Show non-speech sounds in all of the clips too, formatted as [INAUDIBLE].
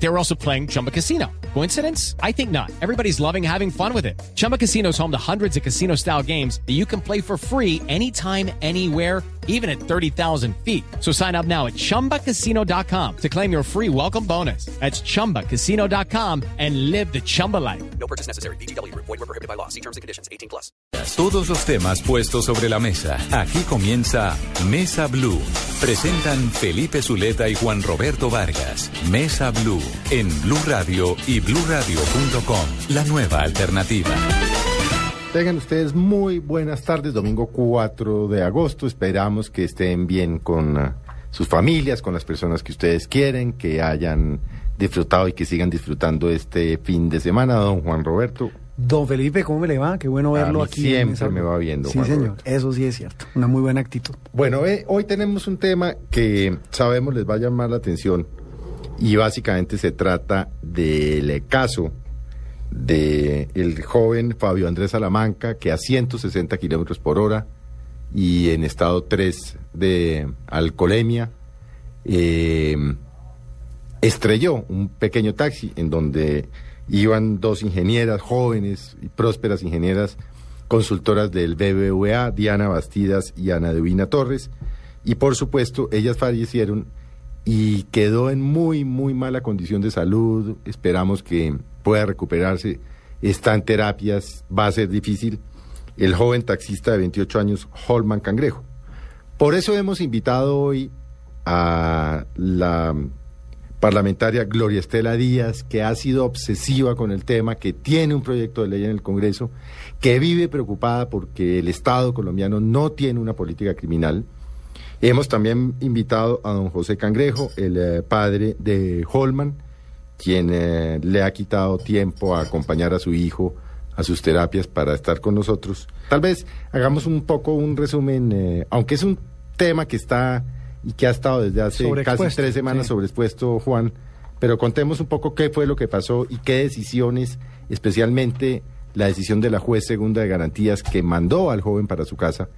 They were also playing Chumba Casino. Coincidence? I think not. Everybody's loving having fun with it. Chumba Casino is home to hundreds of casino style games that you can play for free anytime, anywhere, even at 30,000 feet. So sign up now at chumbacasino.com to claim your free welcome bonus. That's chumbacasino.com and live the Chumba life. No purchase necessary. BGW. Void were prohibited by law. See terms and conditions. 18 plus. Todos los temas puestos sobre la mesa. Aquí comienza Mesa Blue. Presentan Felipe Zuleta y Juan Roberto Vargas. Mesa Blue en Blue Radio y bluradio.com. La nueva alternativa. Tengan ustedes muy buenas tardes, domingo 4 de agosto. Esperamos que estén bien con uh, sus familias, con las personas que ustedes quieren, que hayan disfrutado y que sigan disfrutando este fin de semana. Don Juan Roberto, Don Felipe, ¿cómo me le va? Qué bueno verlo A mí aquí. siempre esa- me va viendo, Sí, Juan señor. Roberto. Eso sí es cierto. Una muy buena actitud. Bueno, eh, hoy tenemos un tema que sabemos les va a llamar la atención y básicamente se trata del caso de el joven Fabio Andrés Salamanca que a 160 kilómetros por hora y en estado 3 de alcoholemia eh, estrelló un pequeño taxi en donde iban dos ingenieras jóvenes y prósperas ingenieras consultoras del BBVA, Diana Bastidas y Ana Divina Torres, y por supuesto ellas fallecieron y quedó en muy, muy mala condición de salud, esperamos que pueda recuperarse, está en terapias, va a ser difícil, el joven taxista de 28 años, Holman Cangrejo. Por eso hemos invitado hoy a la parlamentaria Gloria Estela Díaz, que ha sido obsesiva con el tema, que tiene un proyecto de ley en el Congreso, que vive preocupada porque el Estado colombiano no tiene una política criminal. Hemos también invitado a don José Cangrejo, el eh, padre de Holman, quien eh, le ha quitado tiempo a acompañar a su hijo a sus terapias para estar con nosotros. Tal vez hagamos un poco un resumen, eh, aunque es un tema que está y que ha estado desde hace casi tres semanas sí. sobreexpuesto, Juan, pero contemos un poco qué fue lo que pasó y qué decisiones, especialmente la decisión de la juez segunda de garantías que mandó al joven para su casa,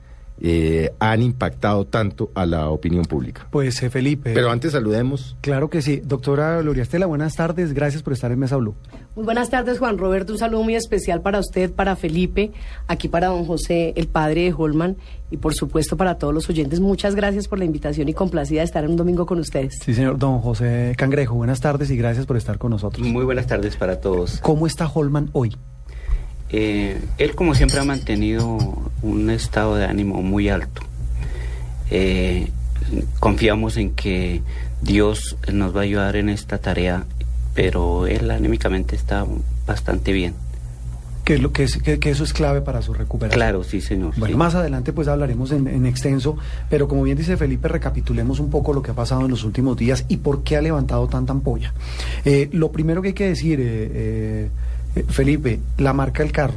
eh, han impactado tanto a la opinión pública. Pues eh, Felipe. Pero antes saludemos. Claro que sí. Doctora Gloria Estela, buenas tardes. Gracias por estar en Mesa Blue. Muy buenas tardes, Juan Roberto. Un saludo muy especial para usted, para Felipe, aquí para don José, el padre de Holman, y por supuesto para todos los oyentes. Muchas gracias por la invitación y complacida de estar en un domingo con ustedes. Sí, señor. Don José Cangrejo, buenas tardes y gracias por estar con nosotros. Muy buenas tardes para todos. ¿Cómo está Holman hoy? Eh, él, como siempre, ha mantenido un estado de ánimo muy alto. Eh, confiamos en que Dios nos va a ayudar en esta tarea, pero él anímicamente está bastante bien. Que, es lo que, es, que, eso es clave para su recuperación. Claro, sí, señor. Bueno, sí. más adelante pues hablaremos en, en extenso, pero como bien dice Felipe, recapitulemos un poco lo que ha pasado en los últimos días y por qué ha levantado tanta ampolla. Eh, lo primero que hay que decir, eh, Felipe, la marca del carro.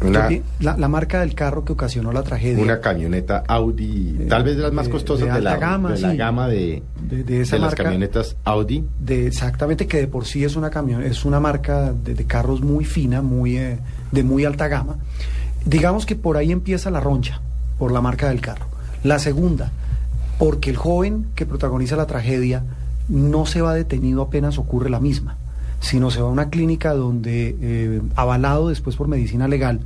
Una, ¿Qué pi- La, la marca del carro que ocasionó la tragedia. una camioneta Audi, Eh, tal vez de las más costosas de de, la, gama, de la sí. gama de, De- esa las camionetas Audi. de exactamente que de por sí es una camión, es una marca de, de carros muy fina, muy eh, de muy alta gama. Digamos que por ahí empieza la roncha por la marca del carro. La segunda, porque el joven que protagoniza la tragedia no se va detenido apenas ocurre la misma, sino se va a una clínica donde, eh, avalado después por medicina legal,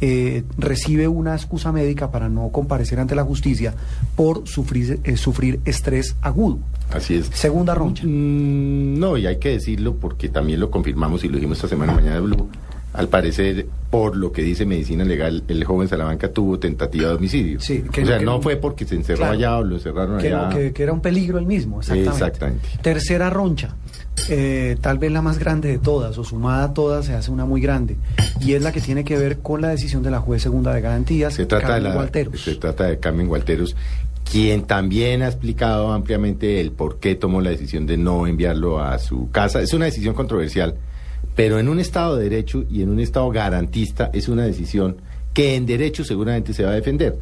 eh, recibe una excusa médica para no comparecer ante la justicia por sufrir, eh, sufrir estrés agudo. Así es. Segunda roncha. Mm, no, y hay que decirlo porque también lo confirmamos y lo dijimos esta semana Mañana de Blue. Al parecer, por lo que dice medicina legal, el joven Salamanca tuvo tentativa de homicidio. Sí, que o sea, no- que no no- fue porque se encerró Claro. allá o lo encerraron que, allá. no- que- que era un peligro el mismo, exactamente. Exactamente. Tercera roncha, eh, tal vez la más grande de todas, o sumada a todas se hace una muy grande, y es la que tiene que ver con la decisión de la juez segunda de garantías, Se trata, de Carmen la, Gualteros. se trata de Carmen Gualteros, quien también ha explicado ampliamente el por qué tomó la decisión de no enviarlo a su casa. Es una decisión controversial, pero en un Estado de Derecho y en un Estado garantista es una decisión que en derecho seguramente se va a defender.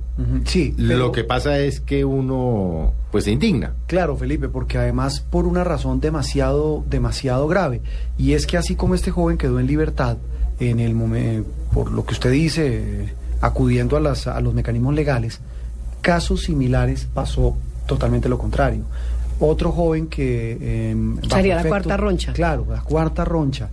Sí, pero- Lo que pasa es que uno pues se indigna. Claro, Felipe, porque además por una razón demasiado, demasiado grave, y es que así como este joven quedó en libertad, en el momen- por lo que usted dice, acudiendo a, las, a los mecanismos legales, casos similares pasó totalmente lo contrario. Otro joven que... eh, bajo Sería la cuarta roncha. Claro, la cuarta roncha.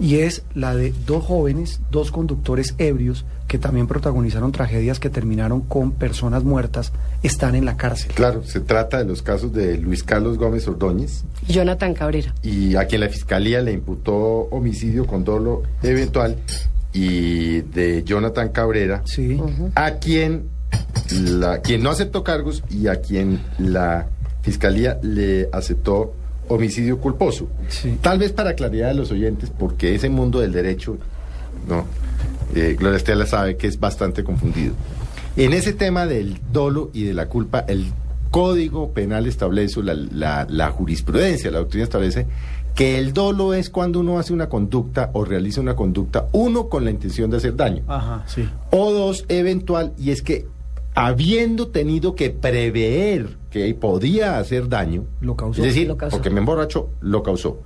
Y es la de dos jóvenes, dos conductores ebrios que también protagonizaron tragedias que terminaron con personas muertas, están en la cárcel. Claro, se trata de los casos de Luis Carlos Gómez Ordóñez Jonathan Cabrera. y a quien la fiscalía le imputó homicidio con dolo eventual y de Jonathan Cabrera, Sí. a quien la quien no aceptó cargos y a quien la fiscalía le aceptó homicidio culposo. Sí. Tal vez para claridad de los oyentes, porque ese mundo del derecho, no, eh, Gloria Estela sabe que es bastante confundido. En ese tema del dolo y de la culpa, el Código Penal establece, la, la- la jurisprudencia, la doctrina establece que el dolo es cuando uno hace una conducta o realiza una conducta, uno, con la intención de hacer daño, Ajá, sí. o dos, eventual, y es que habiendo tenido que prever que podía hacer daño, Lo causó. es decir, Lo causó. porque me emborracho, lo causó.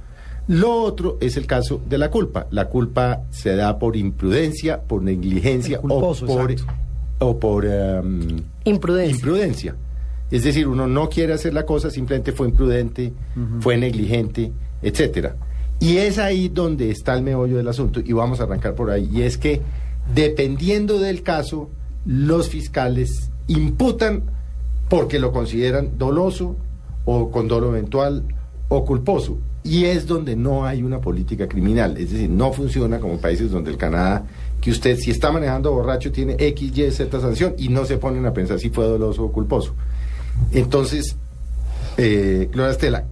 Lo otro es el caso de la culpa. La culpa se da por imprudencia, por negligencia culposo, o por, exacto. o por em, Imprudencia. imprudencia. Es decir, uno no quiere hacer la cosa, simplemente fue imprudente, fue negligente, etcétera. Y es ahí donde está el meollo del asunto, y vamos a arrancar por ahí. Y es que, dependiendo del caso, los fiscales imputan porque lo consideran doloso o con dolo eventual o culposo. Y es donde no hay una política criminal. Es decir, no funciona como países donde el Canadá, que usted si está manejando borracho tiene X, Y, Z sanción y no se ponen a pensar si fue doloso o culposo. Entonces, eh, Estela,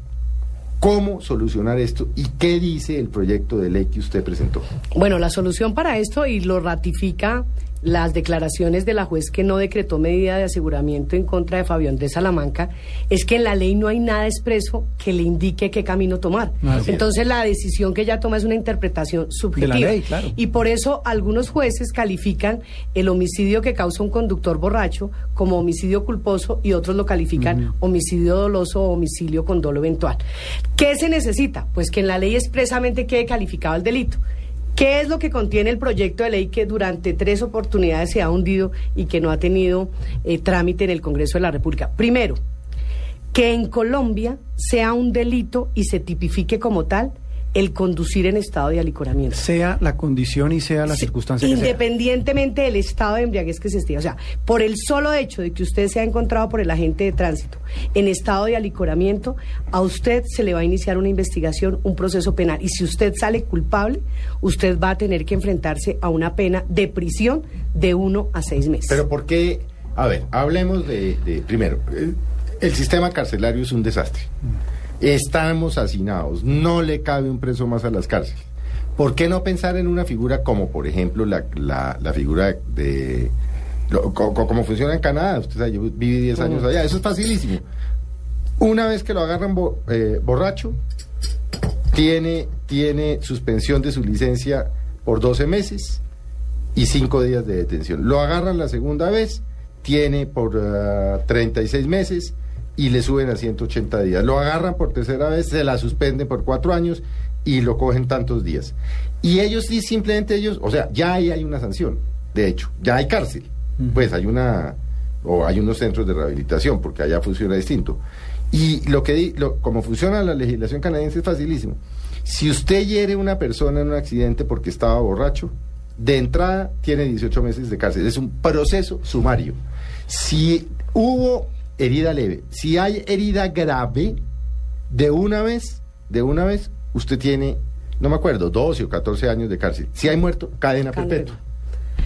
¿cómo solucionar esto y qué dice el proyecto de ley que usted presentó? Bueno, la solución para esto, y lo ratifica las declaraciones de la juez que no decretó medida de aseguramiento en contra de Fabio Andrés Salamanca, es que en la ley no hay nada expreso que le indique qué camino tomar. Así es. Entonces la decisión que ella toma es una interpretación subjetiva. ley, claro. Y por eso algunos jueces califican el homicidio que causa un conductor borracho como homicidio culposo y otros lo califican homicidio doloso o homicidio con dolo eventual. ¿Qué se necesita? Pues que en la ley expresamente quede calificado el delito. ¿Qué es lo que contiene el proyecto de ley que durante tres oportunidades se ha hundido y que no ha tenido eh, trámite en el Congreso de la República? Primero, que en Colombia sea un delito y se tipifique como tal el conducir en estado de alicoramiento. Sea la condición y sea la Sí, circunstancia que sea. Independientemente del estado de embriaguez que se esté. O sea, por el solo hecho de que usted sea encontrado por el agente de tránsito en estado de alicoramiento, a usted se le va a iniciar una investigación, un proceso penal. Y si usted sale culpable, usted va a tener que enfrentarse a una pena de prisión de uno a seis meses. Pero ¿por qué? A ver, hablemos de, de- primero, el, el sistema carcelario es un desastre. Estamos hacinados, no le cabe un preso más a las cárceles. ¿Por qué no pensar en una figura como, por ejemplo, la, la, la figura de... lo- co- co- como funciona en Canadá? Usted sabe, yo viví 10 años allá, eso es facilísimo. Una vez que lo agarran bo- eh, borracho, tiene, tiene suspensión de su licencia por 12 meses y 5 días de detención. Lo agarran la segunda vez, tiene por ah, 36 meses y le suben a 180 días. Lo agarran por tercera vez, se la suspenden por 4 años y lo cogen tantos días. Y ellos sí, simplemente ellos, o sea, ya ahí hay una sanción, de hecho, ya hay cárcel. Pues hay una, o hay unos centros de rehabilitación, porque allá funciona distinto. Y lo que di- lo, como funciona la legislación canadiense es facilísimo. Si usted hiere a una persona en un accidente porque estaba borracho, de entrada tiene 18 meses de cárcel. Es un proceso sumario. Si hubo herida leve, si hay herida grave, de una vez, de una vez, usted tiene, no me acuerdo, 12 o 14 años de cárcel. Si hay muerto, cadena Cadena. perpetua.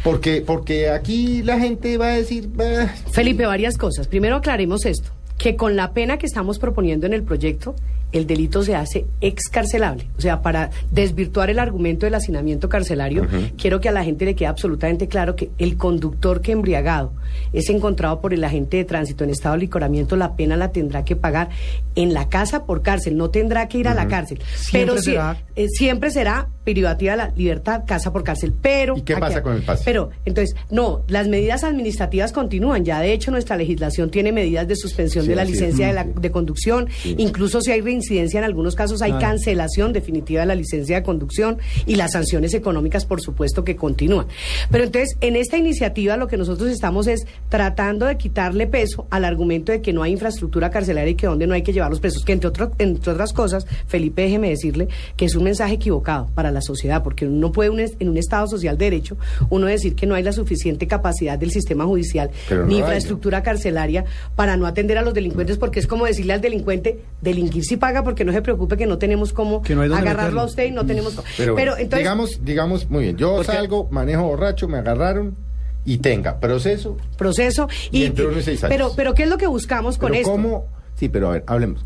Porque, porque aquí la gente va a decir, "Bah, Felipe, varias cosas. Primero aclaremos esto, que con la pena que estamos proponiendo en el proyecto, el delito se hace excarcelable. O sea, para desvirtuar el argumento del hacinamiento carcelario, quiero que a la gente le quede absolutamente claro que el conductor que embriagado es encontrado por el agente de tránsito en estado de licoramiento, la pena la tendrá que pagar en la casa por cárcel, no tendrá que ir a la cárcel. Siempre Pero sí- será- eh, siempre será privativa de la libertad, casa por cárcel. Pero ¿Y qué aquí- pasa con el pase? Pero entonces, no, las medidas administrativas continúan. Ya de hecho nuestra legislación tiene medidas de suspensión Sí, de la licencia de, la, Sí. de conducción. Incluso si hay reincidencia en algunos casos, hay Claro. cancelación definitiva de la licencia de conducción y las sanciones económicas, por supuesto, que continúan. Pero entonces, en esta iniciativa lo que nosotros estamos es tratando de quitarle peso al argumento de que no hay infraestructura carcelaria y que donde no hay que llevar los presos, que entre, otro- entre otras cosas, Felipe, déjeme decirle que es un mensaje equivocado para la sociedad, porque uno no puede un en un Estado social de derecho, uno decir que no hay la suficiente capacidad del sistema judicial Pero no ni hay. infraestructura carcelaria para no atender a los delincuentes, porque es como decirle al delincuente, delinquir si paga, porque no se preocupe que no tenemos cómo no agarrarlo a meterlo. usted y no tenemos cómo. Pero, Pero, bueno, entonces, digamos, digamos, muy bien, yo Porque- salgo, manejo borracho, me agarraron y tenga proceso. proceso y, Y entre uno y seis años. pero pero qué es lo que buscamos con pero esto ¿cómo? Sí, pero a ver, hablemos.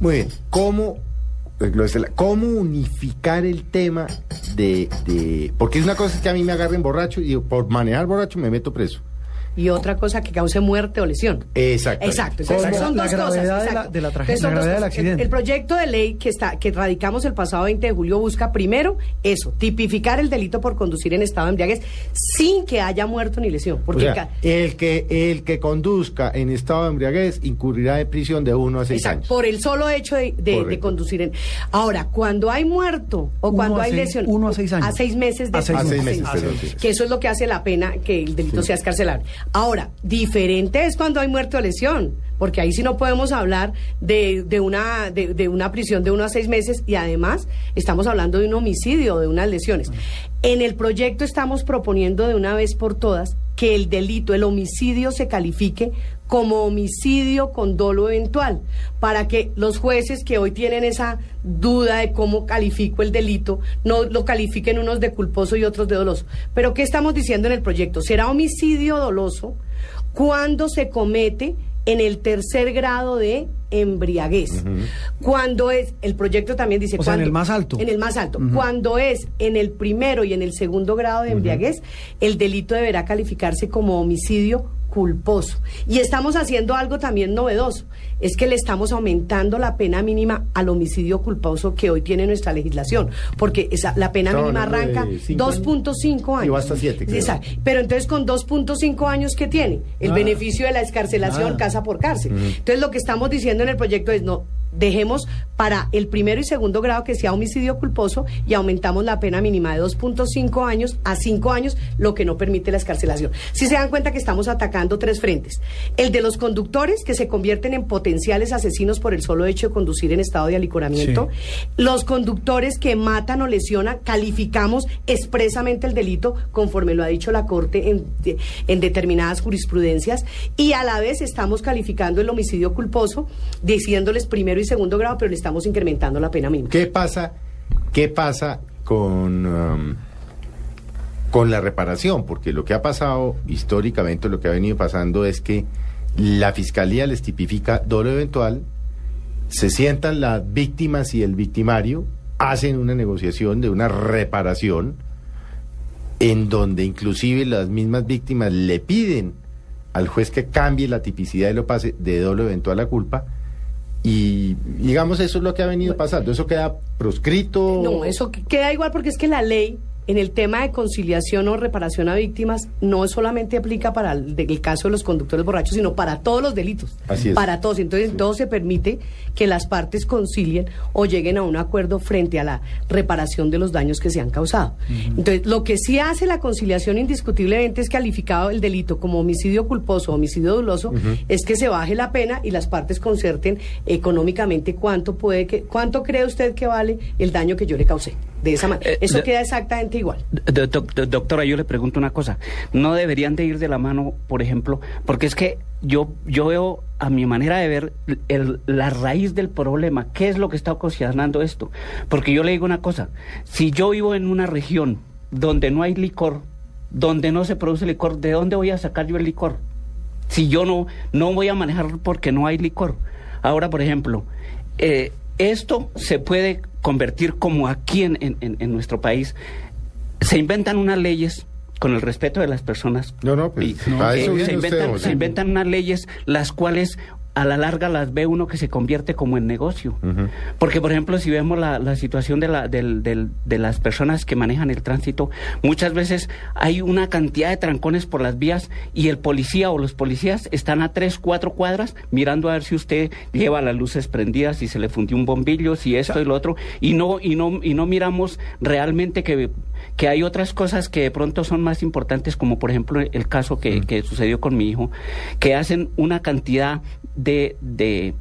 Muy bien, ¿cómo, eh, ¿cómo unificar el tema de, de... Porque es una cosa es que a mí me agarren borracho y por manejar borracho me meto preso. Y otra cosa que cause muerte o lesión Exacto. Exacto, son La dos gravedad cosas. de la- de la tragedia, la gravedad del. El- accidente. El, proyecto de ley que está que radicamos el pasado 20 de julio busca primero eso, tipificar el delito por conducir en estado de embriaguez sin que haya muerto ni lesión, O porque sea, el que el que conduzca en estado de embriaguez incurrirá en prisión de uno a seis Exacto, años. por el solo hecho de, de- de Correcto. conducir en. Ahora, cuando hay muerto o Uno cuando hay seis- lesión. uno a seis años. A seis meses de A seis A seis meses, perdón. Que eso es lo que hace la pena que el delito sea escarcelable. Ahora, diferente es cuando hay muerte o lesión, porque ahí sí no podemos hablar de, de una, de, de una prisión de uno a seis meses y además estamos hablando de un homicidio, de unas lesiones. En el proyecto estamos proponiendo de una vez por todas que el delito, el homicidio se califique como homicidio con dolo eventual, para que los jueces que hoy tienen esa duda de cómo califico el delito, no lo califiquen unos de culposo y otros de doloso. Pero ¿qué estamos diciendo en el proyecto? ¿Será homicidio doloso cuando se comete en el tercer grado de embriaguez? Cuando es, el proyecto también dice... O sea, en el más alto. En el más alto. Cuando es en el primero y en el segundo grado de embriaguez, el delito deberá calificarse como homicidio culposo. Y estamos haciendo algo también novedoso, es que le estamos aumentando la pena mínima al homicidio culposo que hoy tiene nuestra legislación, porque esa, la pena Estamos mínima de arranca cinco años. 2.5 años. Y va hasta siete, creo. Exacto. Pero entonces con 2.5 años que tiene, el Nada. beneficio de la escarcelación Nada. casa por cárcel. Entonces lo que estamos diciendo en el proyecto es no dejemos para el primero y segundo grado que sea homicidio culposo y aumentamos la pena mínima de 2.5 años a 5 años, lo que no permite la escarcelación. Si se dan cuenta que estamos atacando tres frentes. El de los conductores que se convierten en potenciales asesinos por el solo hecho de conducir en estado de alicoramiento. Los conductores que matan o lesionan, calificamos expresamente el delito conforme lo ha dicho la Corte en, en determinadas jurisprudencias y a la vez estamos calificando el homicidio culposo diciéndoles primero y segundo grado, pero le estamos incrementando la pena mínima. ¿Qué pasa? ¿Qué pasa con um, con la reparación? Porque lo que ha pasado históricamente, lo que ha venido pasando es que la fiscalía les tipifica dolo eventual, se sientan las víctimas y el victimario, hacen una negociación de una reparación en donde inclusive las mismas víctimas le piden al juez que cambie la tipicidad y lo pase de dolo eventual a culpa. Y digamos, eso es lo que ha venido pasando. Eso queda proscrito. No, eso que- queda igual porque es que la ley en el tema de conciliación o reparación a víctimas no solamente aplica para el, caso de los conductores borrachos, sino para todos los delitos. Así es. Para todos. Entonces, en todo se permite que las partes concilien o lleguen a un acuerdo frente a la reparación de los daños que se han causado. Entonces, lo que sí hace la conciliación indiscutiblemente es calificado el delito como homicidio culposo o homicidio doloso, es que se baje la pena y las partes concerten económicamente cuánto puede que, cuánto cree usted que vale el daño que yo le causé. De esa manera. Eh, Eso de- queda exactamente igual. Do- do- do- doctora, yo le pregunto una cosa. ¿No deberían de ir de la mano, por ejemplo? Porque es que yo, yo veo, a mi manera de ver, el- la raíz del problema. ¿Qué es lo que está ocasionando esto? Porque yo le digo una cosa. Si yo vivo en una región donde no hay licor, donde no se produce licor, ¿de dónde voy a sacar yo el licor? Si yo no, no voy a manejar porque no hay licor. Ahora, por ejemplo, eh, esto se puede convertir como aquí en, en- en- nuestro país. Se inventan unas leyes con el respeto de las personas. No, no, pues, Y, eh, inventan, se inventan unas leyes las cuales a la larga las ve uno que se convierte como en negocio. Porque, por ejemplo, si vemos la, la situación de, la, del, del, de las personas que manejan el tránsito, muchas veces hay una cantidad de trancones por las vías y el policía o los policías están a tres, cuatro cuadras mirando a ver si usted lleva las luces prendidas, si se le fundió un bombillo, si esto y lo otro, y no, y no, y no miramos realmente que, que hay otras cosas que de pronto son más importantes, como por ejemplo el caso que, que sucedió con mi hijo, que hacen una cantidad de, de,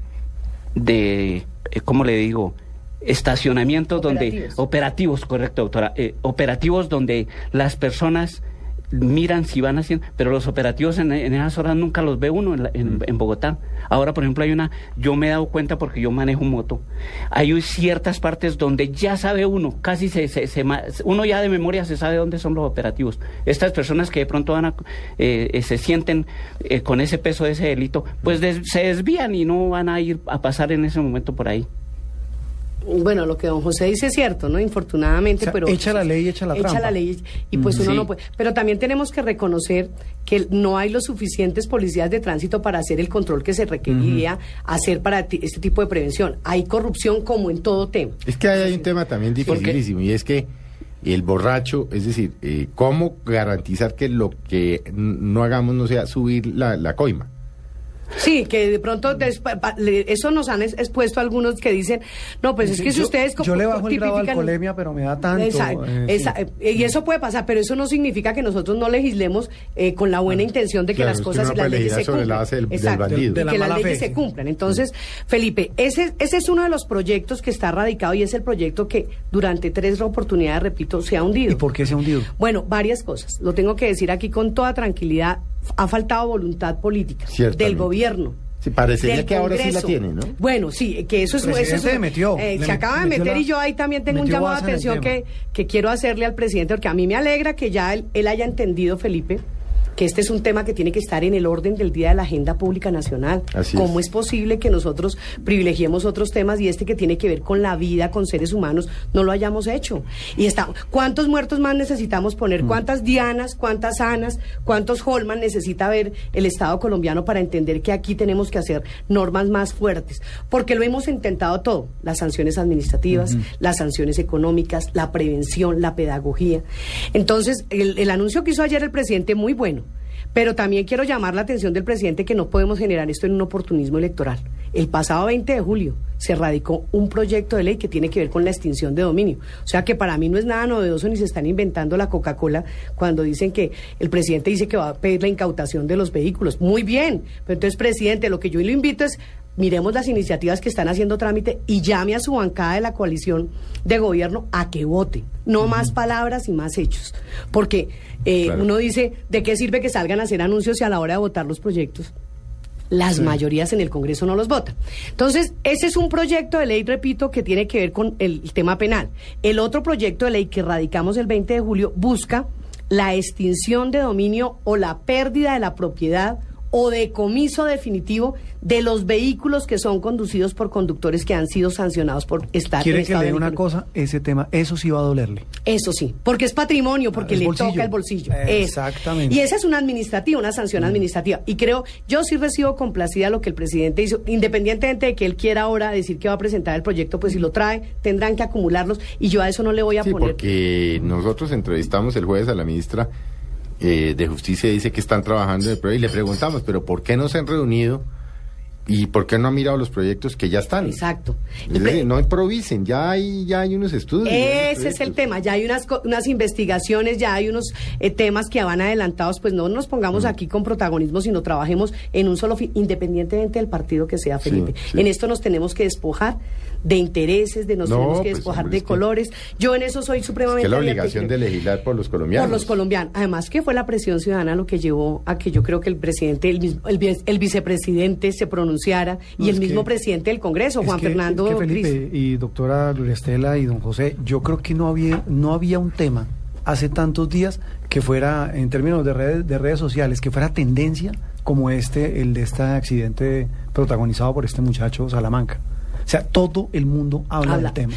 de eh, ¿cómo le digo? Estacionamientos donde, Operativos. operativos, correcto, doctora, eh, operativos donde las personas miran si van haciendo, pero los operativos en, en esas horas nunca los ve uno en, la- en- en Bogotá. Ahora, por ejemplo, hay una, yo me he dado cuenta porque yo manejo moto, hay ciertas partes donde ya sabe uno, casi se, se- se uno ya de memoria se sabe dónde son los operativos. Estas personas que de pronto van a, eh, eh, se sienten eh, con ese peso de ese delito, pues des- se desvían y no van a ir a pasar en ese momento por ahí. Bueno, lo que don José dice es cierto, ¿no? Infortunadamente, O sea, pero... echa la ley, echa la Echa trampa. la ley y pues uno Sí. no puede... Pero también tenemos que reconocer que no hay los suficientes policías de tránsito para hacer el control que se requeriría hacer para ti- este tipo de prevención. Hay corrupción como en todo tema. Es que hay un tema también dificilísimo y es que el borracho, es decir, eh, ¿cómo garantizar que lo que no hagamos no sea subir la, la coima? Sí, que de pronto eso nos han es- expuesto algunos que dicen, no, pues es que si yo, ustedes... yo le bajo el grado de tipifican- alcoholemia, pero me da tanto. Esa- eh, esa- sí. y eso puede pasar, pero eso no significa que nosotros no legislemos eh, con la buena intención de que Claro, las es que cosas uno y las leyes se legislar sobre la cumplan. base del- bandido. De la que las leyes fe, se cumplan. Entonces, Felipe, ese, ese es uno de los proyectos que está radicado y es el proyecto que durante tres oportunidades, repito, se ha hundido. ¿Y por qué se ha hundido? Bueno, varias cosas. Lo tengo que decir aquí con toda tranquilidad. Ha faltado voluntad política del gobierno. Sí, parecería que ahora sí la tiene, ¿no? Bueno, sí, que eso es... Eso es metió, eh, le se acaba de metió meter la- y yo ahí también tengo un metió llamado de atención que, que quiero hacerle al presidente, porque a mí me alegra que ya él, él haya entendido, Felipe, que este es un tema que tiene que estar en el orden del día de la agenda pública nacional. Así ¿Cómo es. es posible que nosotros privilegiemos otros temas y este que tiene que ver con la vida, con seres humanos, no lo hayamos hecho? Y está, ¿cuántos muertos más necesitamos Mm. poner? ¿Cuántas Dianas, cuántas Anas, cuántos Holman necesita ver el Estado colombiano para entender que aquí tenemos que hacer normas más fuertes? Porque lo hemos intentado todo, las sanciones administrativas, las sanciones económicas, la prevención, la pedagogía. Entonces, el, el anuncio que hizo ayer el presidente, muy bueno. Pero también quiero llamar la atención del presidente que no podemos generar esto en un oportunismo electoral. El pasado 20 de julio se radicó un proyecto de ley que tiene que ver con la extinción de dominio. O sea que para mí no es nada novedoso ni se están inventando la Coca-Cola cuando dicen que el presidente dice que va a pedir la incautación de los vehículos. Muy bien, pero entonces, presidente, lo que yo lo invito es miremos las iniciativas que están haciendo trámite y llame a su bancada de la coalición de gobierno a que vote. No más palabras y más hechos. Porque eh, Claro. uno dice, ¿de qué sirve que salgan a hacer anuncios y a la hora de votar los proyectos? Las mayorías en el Congreso no los votan. Entonces, ese es un proyecto de ley, repito, que tiene que ver con el tema penal. El otro proyecto de ley que radicamos el 20 de julio busca la extinción de dominio o la pérdida de la propiedad o decomiso definitivo de los vehículos que son conducidos por conductores que han sido sancionados por estar en Quiere que le diga una cosa, ese tema, eso sí va a dolerle. Eso sí, porque es patrimonio, porque Ah, es le bolsillo. toca el bolsillo. Es. exactamente. Mm. Y esa es una administrativa, una sanción administrativa. Y creo, yo sí recibo complacida lo que el presidente hizo, independientemente de que él quiera ahora decir que va a presentar el proyecto, pues si lo trae, tendrán que acumularlos y yo a eso no le voy a Sí, poner. porque nosotros entrevistamos el jueves a la ministra eh, de Justicia dice que están trabajando en el proyecto y le preguntamos, pero ¿por qué no se han reunido y por qué no han mirado los proyectos que ya están? Exacto. Es decir, no improvisen, ya hay, ya hay unos estudios. unos Ese es el tema, ya hay unas, unas investigaciones, ya hay unos eh, temas que van adelantados, pues no nos Mm. pongamos aquí con protagonismo, sino trabajemos en un solo fin, independientemente del partido que sea, Sí, Felipe. sí. En esto nos tenemos que despojar de intereses, de nos No, tenemos que pues, despojar hombre, de colores. Yo en eso soy Es supremamente que la obligación de legislar por los colombianos. por los colombianos. Además que fue la presión ciudadana lo que llevó a que yo creo que el presidente, el, mis- el, vice- el vicepresidente se pronunciara No, y el mismo que- presidente del Congreso, Es Juan que- Fernando es que Felipe Gris. y doctora Gloria Estela y don José, yo creo que no había, no había un tema hace tantos días que fuera, en términos de redes, de redes sociales, que fuera tendencia como este, el de este accidente protagonizado por este muchacho Salamanca. O sea, todo el mundo habla, Habla. del tema.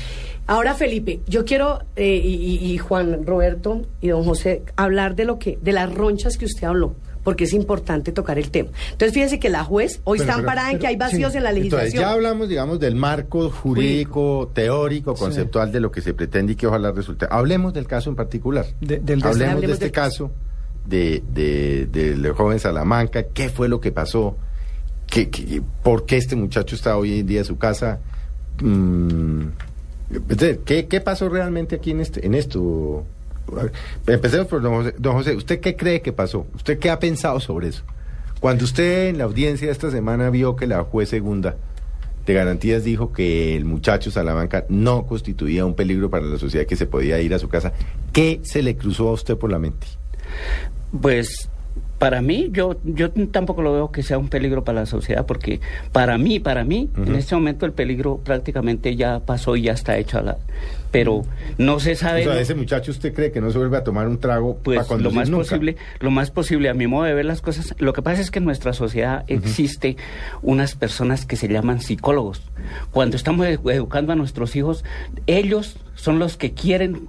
Ahora, Felipe, yo quiero, eh, y, y- Juan Roberto y don José, hablar de lo que, de las ronchas que usted habló, porque es importante tocar el tema. Entonces, fíjense que la juez hoy Pero, está pero- amparada en que hay vacíos sí. en la Entonces, legislación. ya hablamos, digamos, del marco jurídico, teórico, conceptual de lo que se pretende y que ojalá resulte. Hablemos del caso en particular. De- del de- Hablemos de este del caso de, de- del joven Salamanca, qué fue lo que pasó, ¿Qué, qué- por qué este muchacho está hoy en día en su casa. Mm, ¿qué, qué pasó realmente aquí en, este, en esto? Empecemos por don José. Don José, ¿usted qué cree que pasó? ¿Usted qué ha pensado sobre eso? Cuando usted en la audiencia esta semana vio que la juez segunda de garantías dijo que el muchacho Salamanca no constituía un peligro para la sociedad que se podía ir a su casa, ¿qué se le cruzó a usted por la mente? Pues para mí, yo, yo tampoco lo veo que sea un peligro para la sociedad, porque para mí, para mí, en este momento el peligro prácticamente ya pasó y ya está hecho a la... Pero no se O sabe... sea, ¿no? ese muchacho usted cree que no se vuelve a tomar un trago Pues para lo más nunca? posible, lo más posible, a mi modo de ver las cosas, lo que pasa es que en nuestra sociedad existe unas personas que se llaman psicólogos. Cuando estamos edu- educando a nuestros hijos, ellos son los que quieren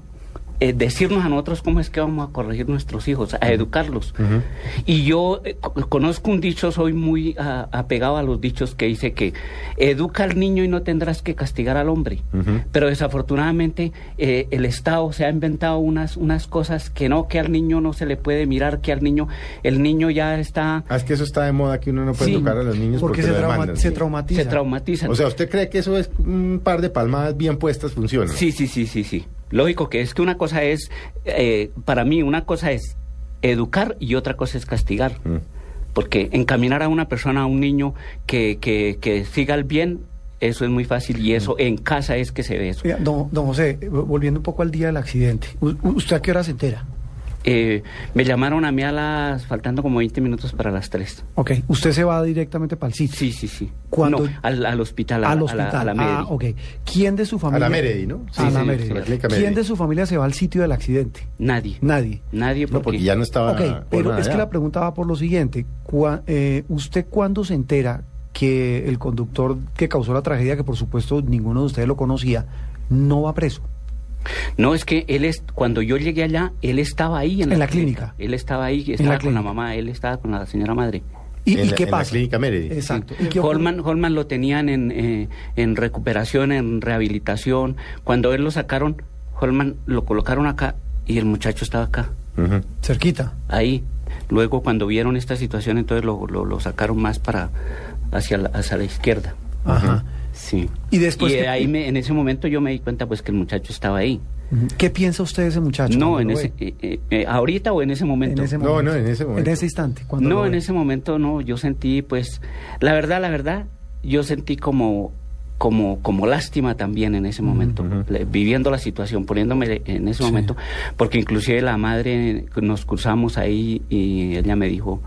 eh, decirnos a nosotros cómo es que vamos a corregir nuestros hijos, a educarlos. Y yo eh, co- conozco un dicho, soy muy ah, apegado a los dichos que dice que educa al niño y no tendrás que castigar al hombre. Pero desafortunadamente eh, el Estado se ha inventado unas, unas cosas que no, que al niño no se le puede mirar, que al niño, el niño ya está, Ah, es que eso está de moda, que uno no puede Sí, tocar a los niños Porque, porque, se, lo trauma- demandan. se traumatiza. se traumatiza. O sea, ¿usted cree que eso es un par de palmadas bien puestas funciona? Sí, sí, sí, sí, sí. Lógico que es que una cosa es, eh, para mí, una cosa es educar y otra cosa es castigar. Mm. Porque encaminar a una persona, a un niño que, que, que siga el bien, eso es muy fácil y eso en casa es que se ve eso. Don, don José, eh, volviendo un poco al día del accidente, ¿usted a qué hora se entera? Eh, me llamaron a mí a las, faltando como 20 minutos para las 3. Ok, usted se va directamente para el sitio. Sí, sí, sí. ¿Cuándo? No, al, al hospital, a, al la- hospital. a la, a la ah, ok. ¿Quién de su familia? Meredi, ¿no? a Sí, la sí, Meredi. sí, la ¿Quién de su familia se va al sitio del accidente? Nadie. Nadie. Nadie No, porque, porque ya no estaba... Ok, pero es que la pregunta va por lo siguiente. Cua- eh, ¿Usted cuándo se entera que el conductor que causó la tragedia, que por supuesto ninguno de ustedes lo conocía, no va preso? No, es que él es, cuando yo llegué allá, él estaba ahí en, En la clínica. Él estaba ahí, la estaba con la clínica. mamá, él estaba con la señora madre. ¿Y, En y la- qué en la pasa? clínica Meredi. Exacto. ¿Y qué ocurre? Holman, Holman lo tenían en, eh, en recuperación, en rehabilitación. Cuando él lo sacaron, Holman lo colocaron acá y el muchacho estaba acá. Cerquita. ahí. Luego cuando vieron esta situación, entonces lo, lo, lo sacaron más para hacia la, hacia la izquierda. Ajá. Sí. Y después Y que- ahí me- en ese momento yo me di cuenta pues que el muchacho estaba ahí. ¿Qué piensa usted de ese muchacho? No, en ese, eh, eh, eh, ahorita o en ese momento. En ese No, momento. no, en ese momento. En ese instante. cuando No, en ve. ese momento no, yo sentí pues, la verdad, la verdad, yo sentí como, como, como lástima también en ese momento, le- viviendo la situación, poniéndome en ese Sí. momento, porque inclusive la madre nos cruzamos ahí y ella me dijo,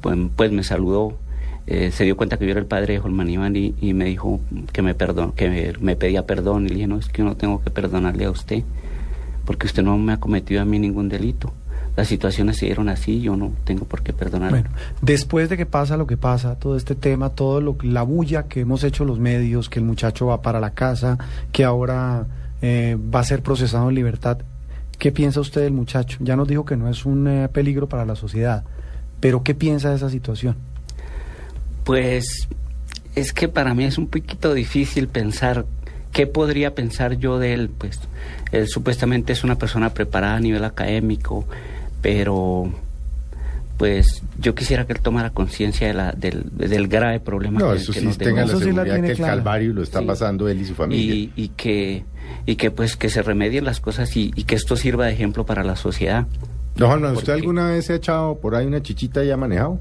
pues, pues me saludó, eh, se dio cuenta que yo era el padre de Holman Iván y, y me dijo que me perdón, que me, pedía perdón y le dije, no, es que yo no tengo que perdonarle a usted, porque usted no me ha cometido a mí ningún delito. Las situaciones se dieron así, yo no tengo por qué perdonarle. Bueno, después de que pasa lo que pasa, todo este tema, todo lo la bulla que hemos hecho los medios, que el muchacho va para la casa, que ahora eh, va a ser procesado en libertad, ¿qué piensa usted del muchacho? Ya nos dijo que no es un eh, peligro para la sociedad, pero ¿qué piensa de esa situación? Pues es que para mí es un poquito difícil pensar qué podría pensar yo de él. Pues él supuestamente es una persona preparada a nivel académico, pero pues yo quisiera que él tomara conciencia de la- del, del grave problema No, que, eso que sí, nos tenga la Eso sí la seguridad tiene que el clara. calvario lo está Sí. pasando él y su familia. y, y que y que pues que se remedien las cosas y, y que esto sirva de ejemplo para la sociedad. Don Juan, ¿usted porque- alguna vez se ha echado por ahí una chichita y ha manejado?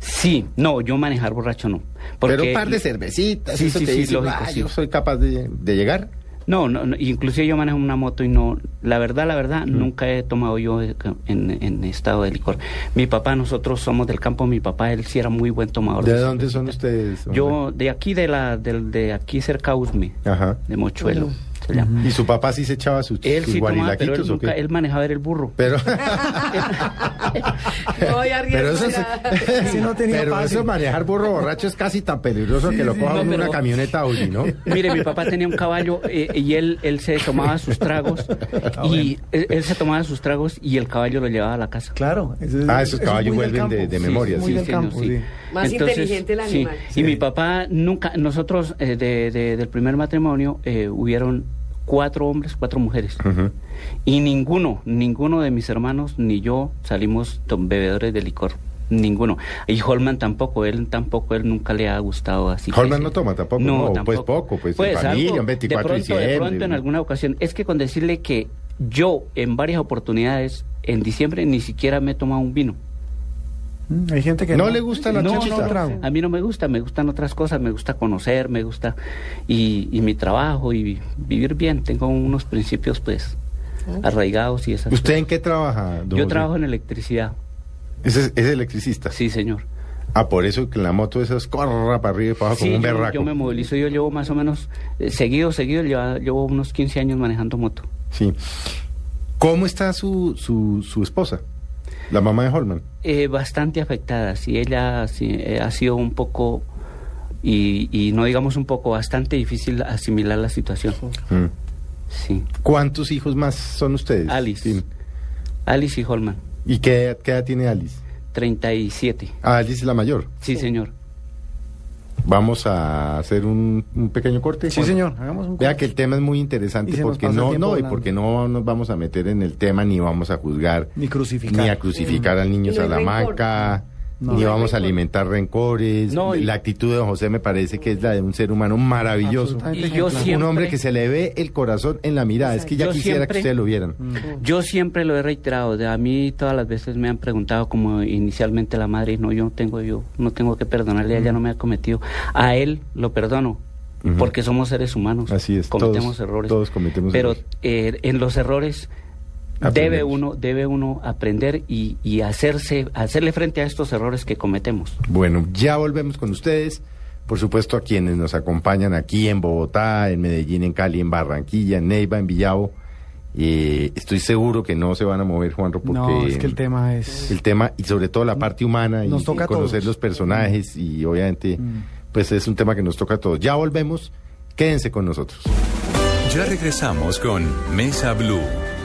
Sí, no, yo manejar borracho no. Porque Pero un par de cervecitas, Sí, eso sí, te sí, dice, lógico, "Ah, sí. yo soy capaz de, de llegar. No, no, no, inclusive yo manejo una moto y no, la verdad, la verdad, Mm. nunca he tomado yo en, en estado de licor. Mi papá, nosotros somos del campo, mi papá, él sí era muy buen tomador. ¿De de dónde son ustedes? hombre? Yo, de aquí, de la, del- de, aquí cerca a Usme, Ajá. de Mochuelo. Se llama. ¿Y su papá sí se echaba sus, Él sus sí tomaba, pero él, nunca, manejaba era el burro. Pero, [LAUGHS] [LAUGHS] No hay arriesgo Pero eso, es- nada. Sí, no tenía pero eso manejar burro borracho es casi tan peligroso que lo coja no, uno en pero- una camioneta Audi, ¿no? [LAUGHS] Mire, mi papá tenía un caballo eh, y él, él se tomaba sus tragos y él, él se tomaba sus tragos y el caballo lo llevaba a la casa. Claro. eso es- Ah, esos eso es caballos vuelven de- de Sí, memoria, sí, del señor, campo, sí. sí. Más inteligente el sí. animal. Y mi papá nunca, nosotros eh, de, de- del primer matrimonio eh, hubieron cuatro hombres, cuatro mujeres. Y ninguno, ninguno de mis hermanos ni yo salimos bebedores de licor. Ninguno. Y Holman tampoco, él tampoco, él nunca le ha gustado así. Holman no toma tampoco, no, pues poco, pues en familia, algo, un 24 de de pronto, de diciembre. pronto en alguna ocasión. Es que con decirle que yo en varias oportunidades en diciembre ni siquiera me he tomado un vino. Mm, Hay gente que ¿No le gusta la no, chachita? no, trago. a mí no me gusta, me gustan otras cosas, me gusta conocer, me gusta y, y mi trabajo y vi- vivir bien. Tengo unos principios pues arraigados y esas ¿Usted cosas. en qué trabaja, don Yo José? trabajo en electricidad, ¿Es, es electricista? sí señor. Ah, por eso que en la moto esas corra para arriba y para abajo Sí, como un yo, berraco. yo me movilizo, yo llevo más o menos, eh, seguido, seguido, lleva- llevo unos 15 años manejando moto. Sí. ¿Cómo está su, su, su esposa? La mamá de Holman. Eh, bastante afectada, sí, ella sí, eh, ha sido un poco, y, y no digamos un poco, bastante difícil asimilar la situación. Mm. Sí. ¿Cuántos hijos más son ustedes? Alice. Sí. Alice y Holman, ¿Y qué, edad- qué edad tiene Alice? 37. Ah, Alice es la mayor. Sí, señor. Vamos a hacer un, un pequeño corte. Sí, señor, hagamos un Vea que el tema es muy interesante porque no, no, y porque no nos vamos a meter en el tema ni vamos a juzgar Ni crucificar. ni a crucificar al niño Salamanca, No. ni vamos a alimentar rencores. No, y- la actitud de don José me parece que es la de un ser humano maravilloso. Absolutamente Y yo ejemplar. siempre- Un hombre que se le ve el corazón en la mirada. Es que ya Yo quisiera siempre- que ustedes lo vieran. Yo siempre lo he reiterado, de a mí todas las veces me han preguntado como inicialmente la madre, no, yo no tengo, yo no tengo que perdonarle, ella no me ha cometido. A él lo perdono, porque somos seres humanos. Así es, Cometemos todos- errores. todos cometemos Pero errores. eh, en los errores debe uno, debe uno aprender y, y hacerse, hacerle frente a estos errores que cometemos. Bueno, ya volvemos con ustedes. Por supuesto, a quienes nos acompañan aquí en Bogotá, en Medellín, en Cali, en Barranquilla, en Neiva, en Villavo. Eh, estoy seguro que no se van a mover, Juanro, porque No, es que el tema es... el tema y sobre todo la parte humana y, Nos toca y a conocer los personajes y obviamente Mm. pues es un tema que nos toca a todos. Ya volvemos, quédense con nosotros. Ya regresamos con Mesa Blue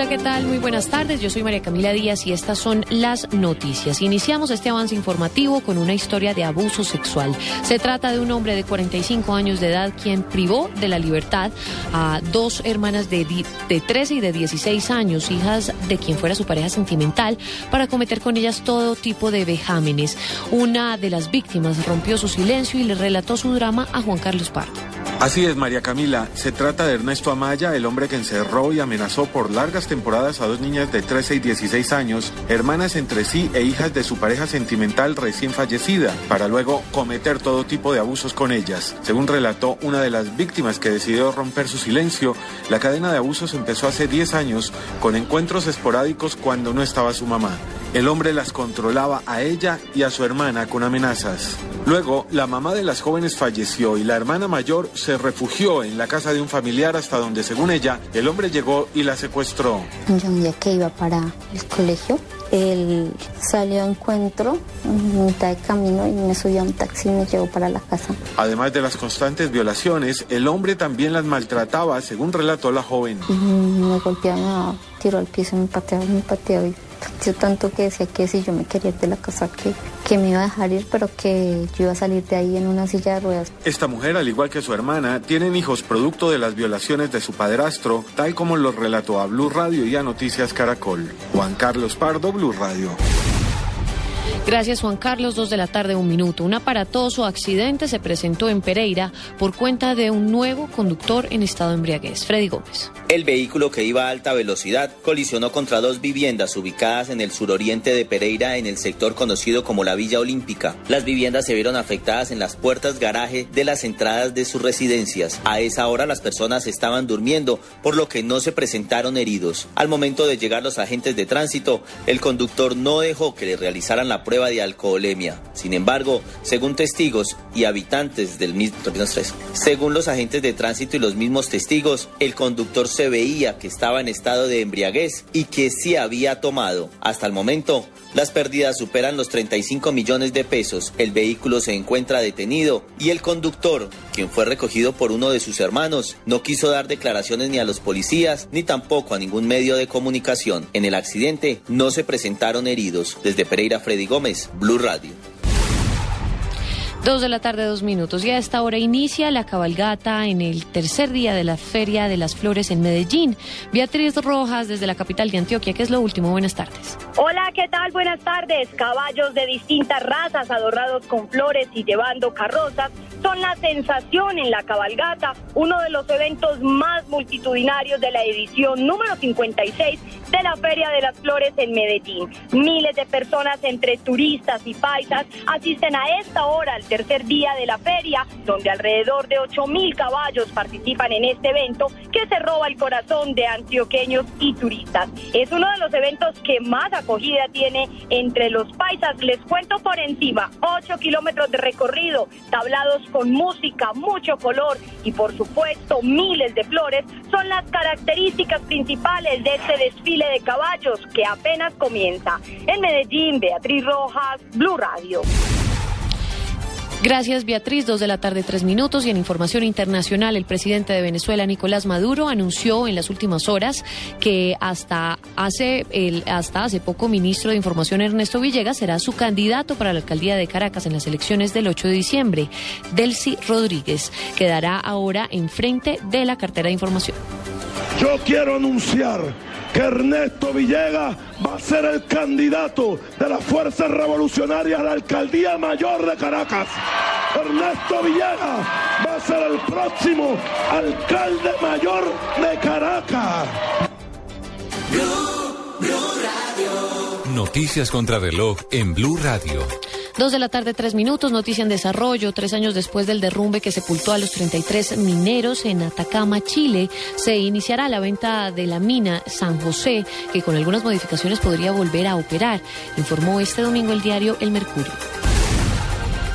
Hola, ¿qué tal? Muy buenas tardes. Yo soy María Camila Díaz y estas son las noticias. Iniciamos este avance informativo con una historia de abuso sexual. Se trata de un hombre de 45 años de edad quien privó de la libertad a dos hermanas de, de 13 y de 16 años, hijas de quien fuera su pareja sentimental, para cometer con ellas todo tipo de vejámenes. Una de las víctimas rompió su silencio y le relató su drama a Juan Carlos Pardo. Así es, María Camila. Se trata de Ernesto Amaya, el hombre que encerró y amenazó por largas temporadas a dos niñas de 13 y 16 años, hermanas entre sí e hijas de su pareja sentimental recién fallecida, para luego cometer todo tipo de abusos con ellas. Según relató una de las víctimas que decidió romper su silencio, la cadena de abusos empezó hace 10 años con encuentros esporádicos cuando no estaba su mamá. El hombre las controlaba a ella y a su hermana con amenazas. Luego, la mamá de las jóvenes falleció y la hermana mayor se refugió en la casa de un familiar hasta donde, según ella, el hombre llegó y la secuestró. Yo un día que iba para el colegio, él salió a encuentro en mitad de camino y me subió a un taxi y me llevó para la casa. Además de las constantes violaciones, el hombre también las maltrataba, según relató la joven. Y me golpeaba, me tiró al piso, me pateaba, me pateaba y yo tanto que decía que si yo me quería ir de la casa, que, que me iba a dejar ir, pero que yo iba a salir de ahí en una silla de ruedas. Esta mujer, al igual que su hermana, tienen hijos producto de las violaciones de su padrastro, tal como los relató a Blue Radio y a Noticias Caracol. Juan Carlos Pardo, Blue Radio. Gracias Juan Carlos, dos de la tarde, un minuto. Un aparatoso accidente se presentó en Pereira por cuenta de un nuevo conductor en estado de embriaguez. Freddy Gómez. El vehículo que iba a alta velocidad colisionó contra dos viviendas ubicadas en el suroriente de Pereira en el sector conocido como la Villa Olímpica. Las viviendas se vieron afectadas en las puertas garaje de las entradas de sus residencias. A esa hora las personas estaban durmiendo, por lo que no se presentaron heridos. Al momento de llegar los agentes de tránsito, el conductor no dejó que le realizaran la prueba de alcoholemia. Sin embargo, según testigos y habitantes del mismo, según los agentes de tránsito y los mismos testigos, el conductor se veía que estaba en estado de embriaguez y que sí había tomado. Hasta el momento, las pérdidas superan los 35 millones de pesos. El vehículo se encuentra detenido y el conductor, quien fue recogido por uno de sus hermanos, no quiso dar declaraciones ni a los policías ni tampoco a ningún medio de comunicación. En el accidente no se presentaron heridos. Desde Pereira, Freddy Blue Radio. Dos de la tarde, dos minutos. Y a esta hora inicia la cabalgata en el tercer día de la Feria de las Flores en Medellín. Beatriz Rojas, desde la capital de Antioquia. ¿Qué es lo último? Buenas tardes. Hola, ¿qué tal? Buenas tardes. Caballos de distintas razas adornados con flores y llevando carrozas son la sensación en la cabalgata, uno de los eventos más multitudinarios de la edición número 56 de la Feria de las Flores en Medellín. Miles de personas entre turistas y paisas asisten a esta hora al tercer día de la feria, donde alrededor de 8 mil caballos participan en este evento que se roba el corazón de antioqueños y turistas. Es uno de los eventos que más acogida tiene entre los paisas. Les cuento por encima, 8 kilómetros de recorrido, tablados con música, mucho color y por supuesto miles de flores son las características principales de este desfile de caballos que apenas comienza. En Medellín, Beatriz Rojas, Blue Radio. Gracias, Beatriz. Dos de la tarde, tres minutos. Y en información internacional, el presidente de Venezuela, Nicolás Maduro, anunció en las últimas horas que hasta hace, hasta hace poco, ministro de Información Ernesto Villegas será su candidato para la alcaldía de Caracas en las elecciones del 8 de diciembre. Delcy Rodríguez quedará ahora enfrente de la cartera de información. Yo quiero anunciar que Ernesto Villegas va a ser el candidato de las fuerzas revolucionarias a la alcaldía mayor de Caracas. Ernesto Villegas va a ser el próximo alcalde mayor de Caracas. Noticias contra reloj en Blue Radio. Dos de la tarde, tres minutos, noticia en desarrollo. Tres años después del derrumbe que sepultó a los 33 mineros en Atacama, Chile, se iniciará la venta de la mina San José, que con algunas modificaciones podría volver a operar, informó este domingo el diario El Mercurio.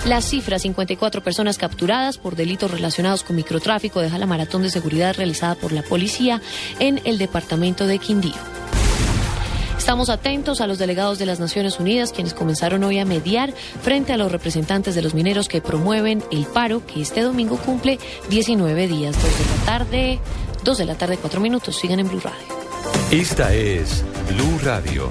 La cifra, 54 personas capturadas por delitos relacionados con microtráfico, deja la maratón de seguridad realizada por la policía en el departamento de Quindío. Estamos atentos a los delegados de las Naciones Unidas, quienes comenzaron hoy a mediar frente a los representantes de los mineros que promueven el paro, que este domingo cumple 19 días. Dos de la tarde, dos de la tarde, cuatro minutos. Sigan en Blue Radio. Esta es Blue Radio.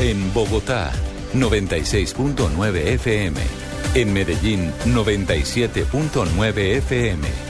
En Bogotá, 96.9 FM. En Medellín, 97.9 FM.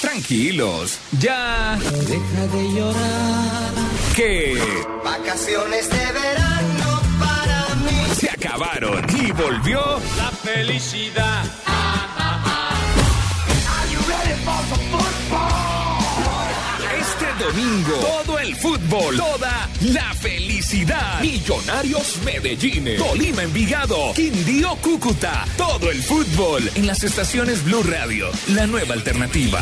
Tranquilos, ya. Deja de llorar. ¿Qué? Vacaciones de verano para mí. Se acabaron y volvió la felicidad. Domingo, todo el fútbol, toda la felicidad. Millonarios Medellín, Tolima Envigado, Quindío Cúcuta, todo el fútbol en las estaciones Blue Radio, la nueva alternativa.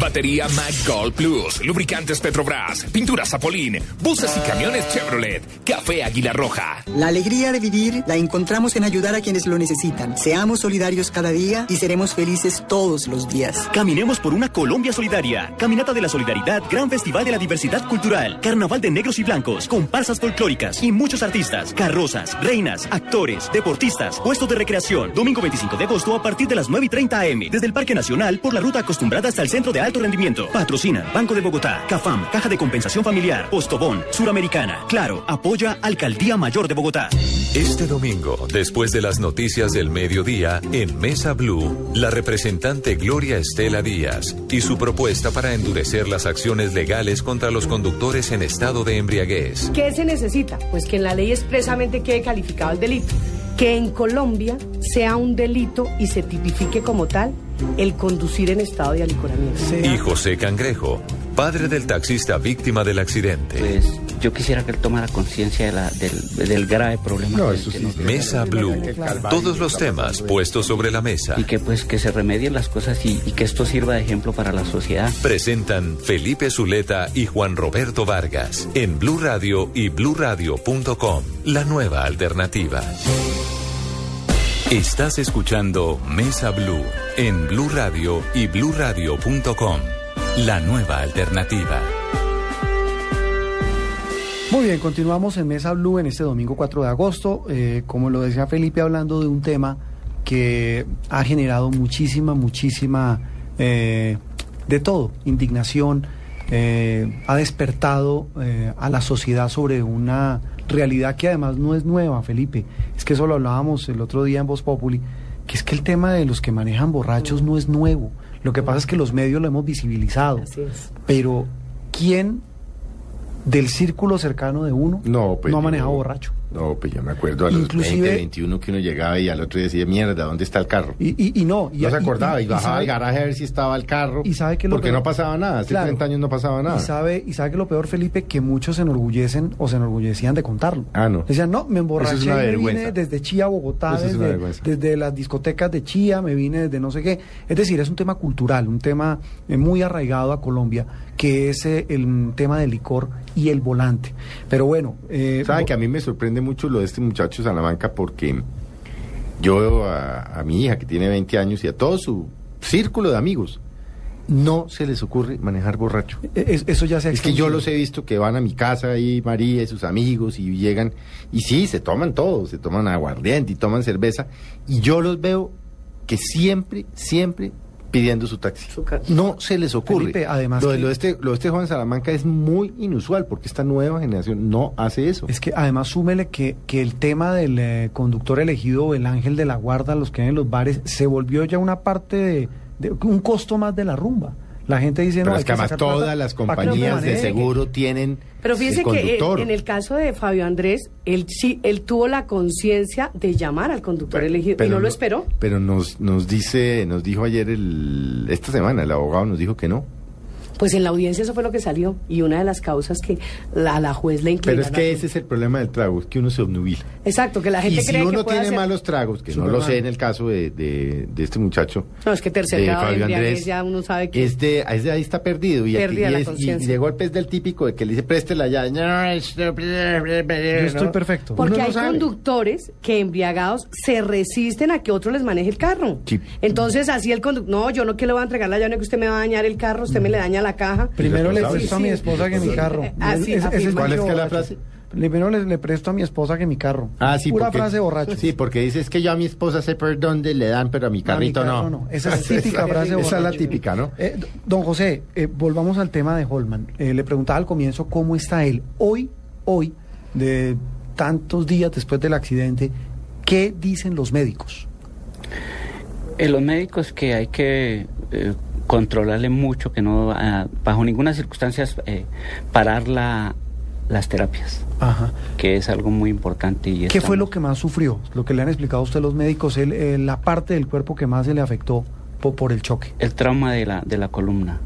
Batería Mac Gold Plus, lubricantes Petrobras, pinturas Zapolín, buses y camiones Chevrolet, café Águila Roja. La alegría de vivir la encontramos en ayudar a quienes lo necesitan. Seamos solidarios cada día y seremos felices todos los días. Caminemos por una Colombia solidaria. Caminata de la Solidaridad, Gran Festival de la Diversidad Cultural, Carnaval de Negros y Blancos, comparsas folclóricas y muchos artistas, carrozas, reinas, actores, deportistas, puestos de recreación. Domingo 25 de agosto a partir de las 9 y 30 am. Desde el Parque Nacional por la ruta acostumbrada hasta el Centro de Alto Rendimiento. Patrocina Banco de Bogotá, CAFAM, Caja de Compensación Familiar, Postobón, Suramericana. Claro, apoya Alcaldía Mayor de Bogotá. Este domingo, después de las noticias del mediodía, en Mesa Blue, la representante Gloria Estela Díaz y su propuesta para endurecer las acciones legales contra los conductores en estado de embriaguez. ¿Qué se necesita? Pues que en la ley expresamente quede calificado el delito. Que en Colombia sea un delito y se tipifique como tal el conducir en estado de alicoramiento. Y José Cangrejo, padre del taxista víctima del accidente. Pues yo quisiera que él tomara conciencia de la- del, del grave problema. No, que- eso que sí. nos- Mesa Blue. Todos los temas puestos sobre la mesa. Y que pues que se remedien las cosas y, y que esto sirva de ejemplo para la sociedad. Presentan Felipe Zuleta y Juan Roberto Vargas en Blue Radio y bluradio.com, la nueva alternativa. Estás escuchando Mesa Blue en Blue Radio y bluradio.com, la nueva alternativa. Muy bien, continuamos en Mesa Blue en este domingo 4 de agosto. Eh, como lo decía Felipe, hablando de un tema que ha generado muchísima, muchísima, eh, de todo, indignación, eh, ha despertado a la sociedad sobre una realidad que además no es nueva, Felipe. Es que eso lo hablábamos el otro día en Voz Populi, que es que el tema de los que manejan borrachos no es nuevo. Lo que pasa es que los medios lo hemos visibilizado. Así es. Pero, ¿quién del círculo cercano de uno No, pues no ha yo- manejado borracho? No, pues yo me acuerdo a los Inclusive- 20, 21 que uno llegaba y al otro día decía, mierda, ¿dónde está el carro? Y, y, y no. Y, no se acordaba y, y bajaba al garaje a ver si estaba el carro. Y sabe que lo Porque peor- no pasaba nada, hace Claro. 30 años no pasaba nada. Y sabe, y sabe que lo peor, Felipe, que muchos se enorgullecen o se enorgullecían de contarlo. Ah, no. Decían, no, me emborraché es me vine desde Chía a Bogotá, desde las discotecas de Chía, me vine desde no sé qué. Es decir, es un tema cultural, un tema eh, muy arraigado a Colombia, que es eh, el tema del licor y el volante. Pero bueno... eh, Sabe que a mí me sorprende mucho lo de este muchacho de Salamanca porque yo veo a, a mi hija que tiene 20 años y a todo su círculo de amigos no se les ocurre manejar borracho. es- eso ya se ha Es que yo los he visto que van a mi casa ahí, María y sus amigos, y llegan, y sí, se toman todo, se toman aguardiente y toman cerveza, y yo los veo que siempre, siempre pidiendo su taxi. No se les ocurre. Felipe, además lo, de, que- lo de este, lo de este joven Salamanca es muy inusual, porque esta nueva generación no hace eso. Es que además súmele que, que el tema del eh, conductor elegido o el ángel de la guarda, los que hay en los bares, se volvió ya una parte de, de- un costo más de la rumba. La gente dice, Pero no, es que además plata todas las no compañías de maneje". seguro tienen Pero fíjese el que en, conductor. en el caso de Fabio Andrés, él sí, él tuvo la conciencia de llamar al conductor elegido y no lo esperó. Pero nos, nos dice, nos dijo ayer el, esta semana, el abogado nos dijo que no. Pues en la audiencia eso fue lo que salió y una de las causas que la, la juez le inclinó. Pero es que ese es el problema del trago, es que uno se obnubila. Exacto, que la gente y si cree que uno puede tiene hacer- malos tragos, que no lo sé en el caso de, de, de este muchacho, No, es que tercer de grado de Andrés, ya uno sabe que... este, ahí está perdido. Y, Pérdida y la es- y- conciencia. y de golpe es del típico de que le dice, préstela ya. No, esto- Yo estoy perfecto. Porque Uno no hay sabe. conductores que embriagados se resisten a que otro les maneje el carro. Sí. Entonces así el conductor, no, yo no que le voy a entregar la llave que usted me va a dañar el carro, usted me le daña la caja. Primero le presto a mi esposa que mi carro. Afirma. ¿Cuál es que la borracho. frase? Primero le, le presto a mi esposa que mi carro. Ah, sí, Pura porque- frase borracho. Sí, porque dice, es que yo a mi esposa sé por dónde le dan, pero a mi A mi carrito carro no. Esa es típica frase Esa es la [LAUGHS] borracho. típica, ¿no? Eh, don José, eh, volvamos al tema de Holman. Eh, le preguntaba al comienzo cómo está él. Hoy, hoy, de tantos días después del accidente, ¿qué dicen los médicos? Los médicos que hay que eh, controlarle mucho, que no, ah, bajo ninguna circunstancia, eh, parar la, las terapias, Ajá. que es algo muy importante. Y ¿Qué fue lo que más sufrió? Lo que le han explicado a usted los médicos, él, eh, la parte del cuerpo que más se le afectó po- por, el choque. El trauma de la, de la columna.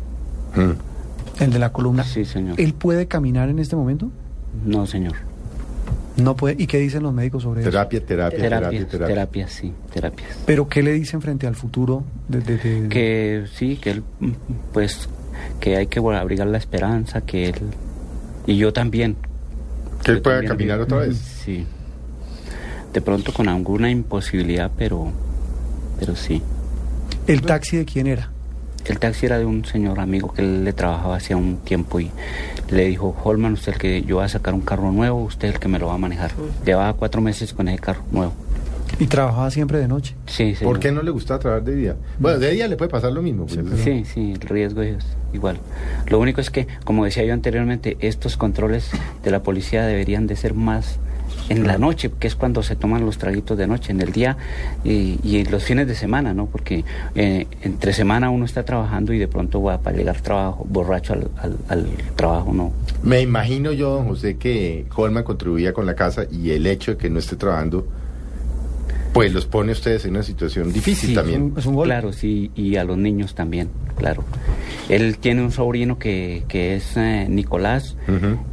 El de la columna. Sí, señor. ¿Él puede caminar en este momento? No, señor. No puede. ¿Y qué dicen los médicos sobre Terapia, eso? terapia, Terapias, terapia, terapia. terapias, sí, terapias. ¿Pero qué le dicen frente al futuro? De, de- de- Que sí, que él, pues, que hay que bueno, abrigar la esperanza, que él, y yo también. Que él pueda también caminar otra vez. Sí. De pronto con alguna imposibilidad, pero, pero sí. ¿El taxi de quién era? El taxi era de un señor amigo que él le trabajaba hacía un tiempo y le dijo, Holman, usted el que yo voy a sacar un carro nuevo, usted es el que me lo va a manejar. Llevaba cuatro meses con ese carro nuevo. ¿Y trabajaba siempre de noche? Sí, ¿Por qué no le gustaba trabajar de día? Bueno, de día le puede pasar lo mismo. pues, ¿no? Sí, sí, el riesgo es igual. Lo único es que, como decía yo anteriormente, estos controles de la policía deberían de ser más en la noche, que es cuando se toman los traguitos de noche, en el día y, y en los fines de semana, ¿no? Porque eh, entre semana uno está trabajando y de pronto va para llegar trabajo, borracho al, al- al trabajo, ¿no? Me imagino yo, don José, que Holman contribuía con la casa y el hecho de que no esté trabajando, pues los pone a ustedes en una situación difícil Sí, también. Claro, sí, y a los niños también, claro. Él tiene un sobrino que, que es eh, Nicolás,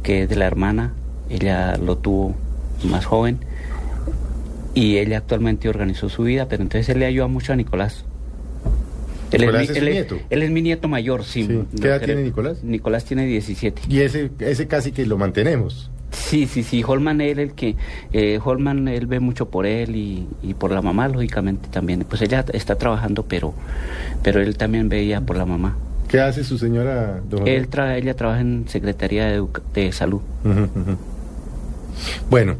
que es de la hermana, ella lo tuvo más joven, y ella actualmente organizó su vida, pero entonces él le ayuda mucho a Nicolás. Él ¿Nicolás mi- es él nieto? él es mi nieto mayor, sí. ¿Qué edad tiene Nicolás? Nicolás tiene 17. Y ese, ese casi que lo mantenemos. Sí, sí, sí, Holman él el que, eh, Holman él ve mucho por él y, y por la mamá, lógicamente también. Pues ella está trabajando, pero, pero él también veía por la mamá. ¿Qué hace su señora, don? Él tra ella trabaja en Secretaría de, Salud. Bueno,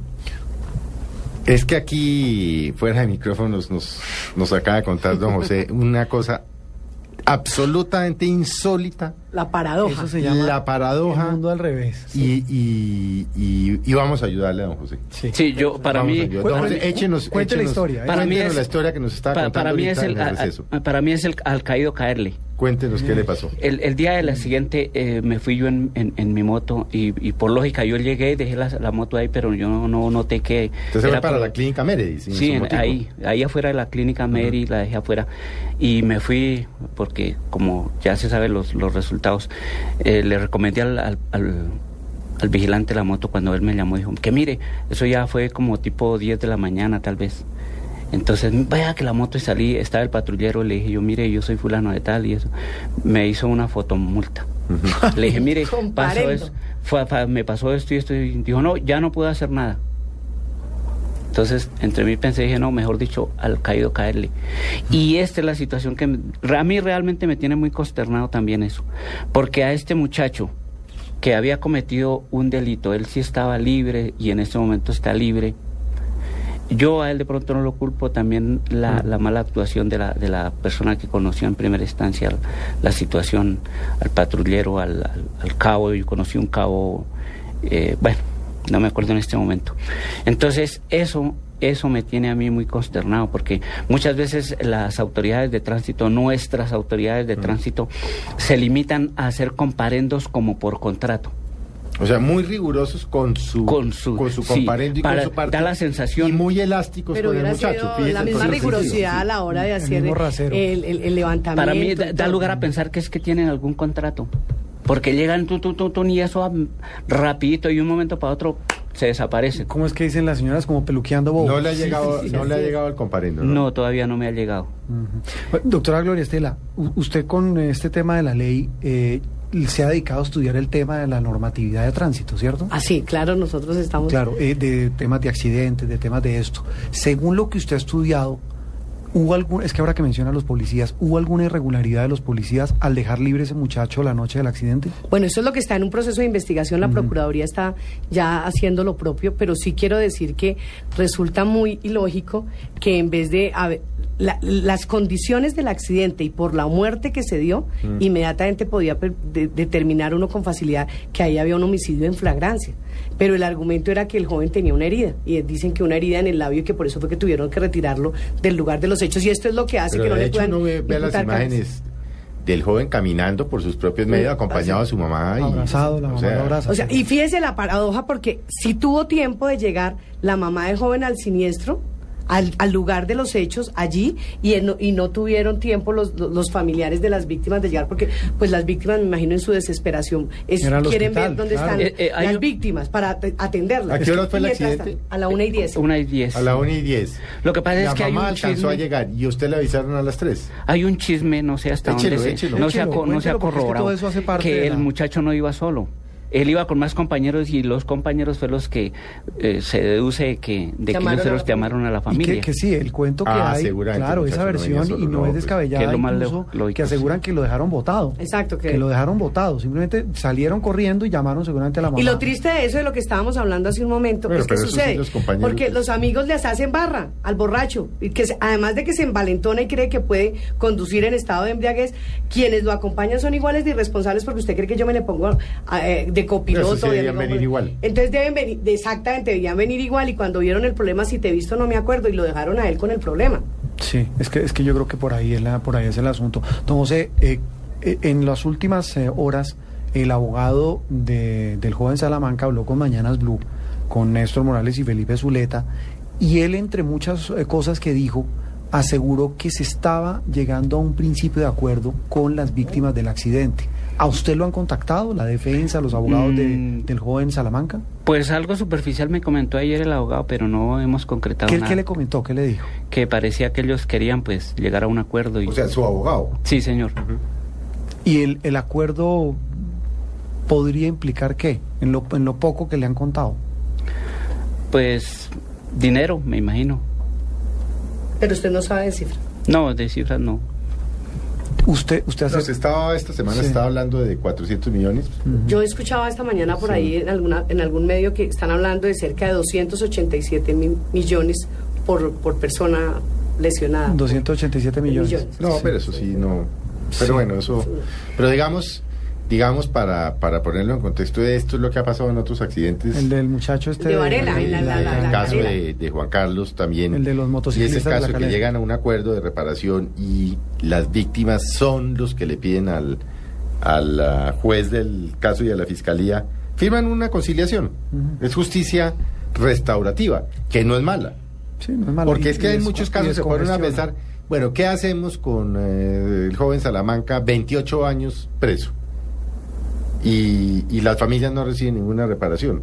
es que aquí, fuera de micrófonos, nos, nos acaba de contar don José una cosa absolutamente insólita. La paradoja. Eso se llama La paradoja. El mundo al revés. Y, y, y, y vamos a ayudarle a don José. Sí, yo, para Vamos mí... Don para José, échenos, Cuente la historia, ¿eh? Para mí cuéntenos es- la historia que nos estaba pa- contando para mí es el, a- a- para mí es el al caído caerle. Cuéntenos qué le pasó. El, el día de la siguiente eh, me fui yo en, en- en mi moto y, y por lógica yo llegué y dejé la, la moto ahí, pero yo no, no noté que... Fue era para por- la clínica sin Sí, en- ahí, ahí afuera de la clínica Mary, la dejé afuera. Y me fui, porque como ya se saben los, los resultados, eh, le recomendé al, al, al- al vigilante de la moto cuando él me llamó, dijo, que mire, eso ya fue como tipo 10 de la mañana tal vez. Entonces, vaya que la moto y salí, estaba el patrullero, le dije yo, mire, yo soy fulano de tal y eso. Me hizo una fotomulta. Le dije, mire, [LAUGHS] pasó Comparendo. eso, fue- fue- me pasó esto y esto. Y dijo, no, ya no puedo hacer nada. Entonces, entre mí pensé, dije, no, mejor dicho, al caído caerle. Y esta es la situación que me- a mí realmente me tiene muy consternado también eso. Porque a este muchacho que había cometido un delito, él sí estaba libre y en este momento está libre. Yo a él de pronto no lo culpo, también la, la mala actuación de la, de la persona que conoció en primera instancia la situación, al patrullero, al, al- al cabo, yo conocí un cabo, eh, bueno, no me acuerdo en este momento. Entonces, eso, eso me tiene a mí muy consternado, porque muchas veces las autoridades de tránsito, nuestras autoridades de tránsito, se limitan a hacer comparendos como por contrato. O sea, muy rigurosos con su, Con su- con su sí, comparendo y para- con su parte. da la sensación- Y muy elásticos Pero con el muchacho. fíjese, la misma rigurosidad a la hora de hacer el, el- el levantamiento. Para mí da, lugar a pensar que es que tienen algún contrato. Porque llegan tú, tú, tú, tú, y eso ah, rapidito y de un momento para otro se desaparece. ¿Cómo es que dicen las señoras como peluqueando bobo? No le ha llegado, no le ha llegado el comparendo. ¿no? No, todavía no me ha llegado. Doctora Gloria Estela, usted con este tema de la ley eh, se ha dedicado a estudiar el tema de la normatividad de tránsito, ¿cierto? Ah, sí, claro, nosotros estamos... Claro, eh, de temas de accidentes, de temas de esto. Según lo que usted ha estudiado, ¿hubo algún, es que ahora que menciona a los policías, ¿hubo alguna irregularidad de los policías al dejar libre ese muchacho la noche del accidente? Bueno, eso es lo que está en un proceso de investigación. La Procuraduría está ya haciendo lo propio, pero sí quiero decir que resulta muy ilógico que en vez de haber- la- las condiciones del accidente y por la muerte que se dio, Mm. inmediatamente podía per- de- determinar uno con facilidad que ahí había un homicidio en flagrancia. Pero el argumento era que el joven tenía una herida y dicen que una herida en el labio y que por eso fue que tuvieron que retirarlo del lugar de los hechos y esto es lo que hace Pero que no de le hecho puedan uno ve, ve las imágenes del joven caminando por sus propios medios, acompañado de su mamá. Y, Abrazado, la o mamá sea, lo abraza. O sea, y fíjese la paradoja porque si tuvo tiempo de llegar la mamá del joven al siniestro, al, al lugar de los hechos allí y, en- y no tuvieron tiempo los, los- familiares de las víctimas de llegar porque pues las víctimas me imagino en su desesperación es- quieren hospital, ver dónde claro. están Eh, eh, hay las un- víctimas para at- atenderlas. ¿A qué hora fue el accidente? A la una y diez. Una y diez. A la 1 y 10. Lo que pasa la es que hay mamá un alcanzó a chisme. llegar y usted le avisaron a las 3. Hay un chisme, no sé hasta Échelo, dónde se, échelo. no, se ha, no se ha es que corroborado todo eso hace parte que el la- muchacho no iba solo. Él iba con más compañeros y los compañeros fueron los que eh, se deduce que de que ellos los llamaron a la Y familia. que, que sí, el cuento que Ah, hay, claro, esa no versión y no, es que descabellada es lo más incluso, lógico, que aseguran sí. que lo dejaron botado. Exacto, que- que lo dejaron botado, simplemente salieron corriendo y llamaron seguramente a la mamá. Y lo triste de eso, de lo que estábamos hablando hace un momento, Bueno, es que sucede. los porque los amigos les hacen barra al borracho. Y que se- además de que se envalentona y cree que puede conducir en estado de embriaguez, quienes lo acompañan son iguales de irresponsables porque usted cree que yo me le pongo eh, de copiloto. De venir igual. Entonces deben venir, exactamente, deberían venir igual. Y cuando vieron el problema, si te he visto, no me acuerdo. Y lo dejaron a él con el problema. Sí, es que, es que yo creo que por ahí es, la, por ahí es el asunto. José, eh, eh, en las últimas eh, horas, el abogado de- del joven Salamanca habló con Mañanas Blue, con Néstor Morales y Felipe Zuleta, y él, entre muchas eh, cosas que dijo, aseguró que se estaba llegando a un principio de acuerdo con las víctimas del accidente. ¿A usted lo han contactado, la defensa, los abogados de- Mm. del joven Salamanca? Pues algo superficial me comentó ayer el abogado, pero no hemos concretado ¿Qué, nada. qué le comentó? ¿Qué le dijo? Que parecía que ellos querían pues llegar a un acuerdo. Y... O sea, su abogado. Sí, señor. ¿Y el, el acuerdo podría implicar qué? En lo, en lo poco que le han contado. Pues dinero, me imagino. Pero usted no sabe decir. No, de cifras no. Usted, usted hace... No, se estaba, esta semana Sí. estaba hablando de 400 millones. Yo escuchaba esta mañana por Sí. ahí en, alguna, en algún medio que están hablando de cerca de 287 mil millones por, por persona lesionada. 287 millones. Millones. No, Sí. pero eso sí, no. Pero Sí. bueno, eso. Pero digamos, digamos para, para ponerlo en contexto, esto es lo que ha pasado en otros accidentes. El del muchacho este... De Varela, el, en la- la- la- el la caso de, de Juan Carlos también. El de los Y motociclistas ese de la caso que llegan a un acuerdo de reparación y las víctimas son los que le piden al, al ah, juez del caso y a la fiscalía, firman una conciliación. Es justicia restaurativa, que no es mala. Sí, no es malo. Porque Y- es que y en muchos y casos se ponen a pensar, bueno, ¿qué hacemos con eh, el joven Salamanca, 28 años preso? Y, y las familias no reciben ninguna reparación.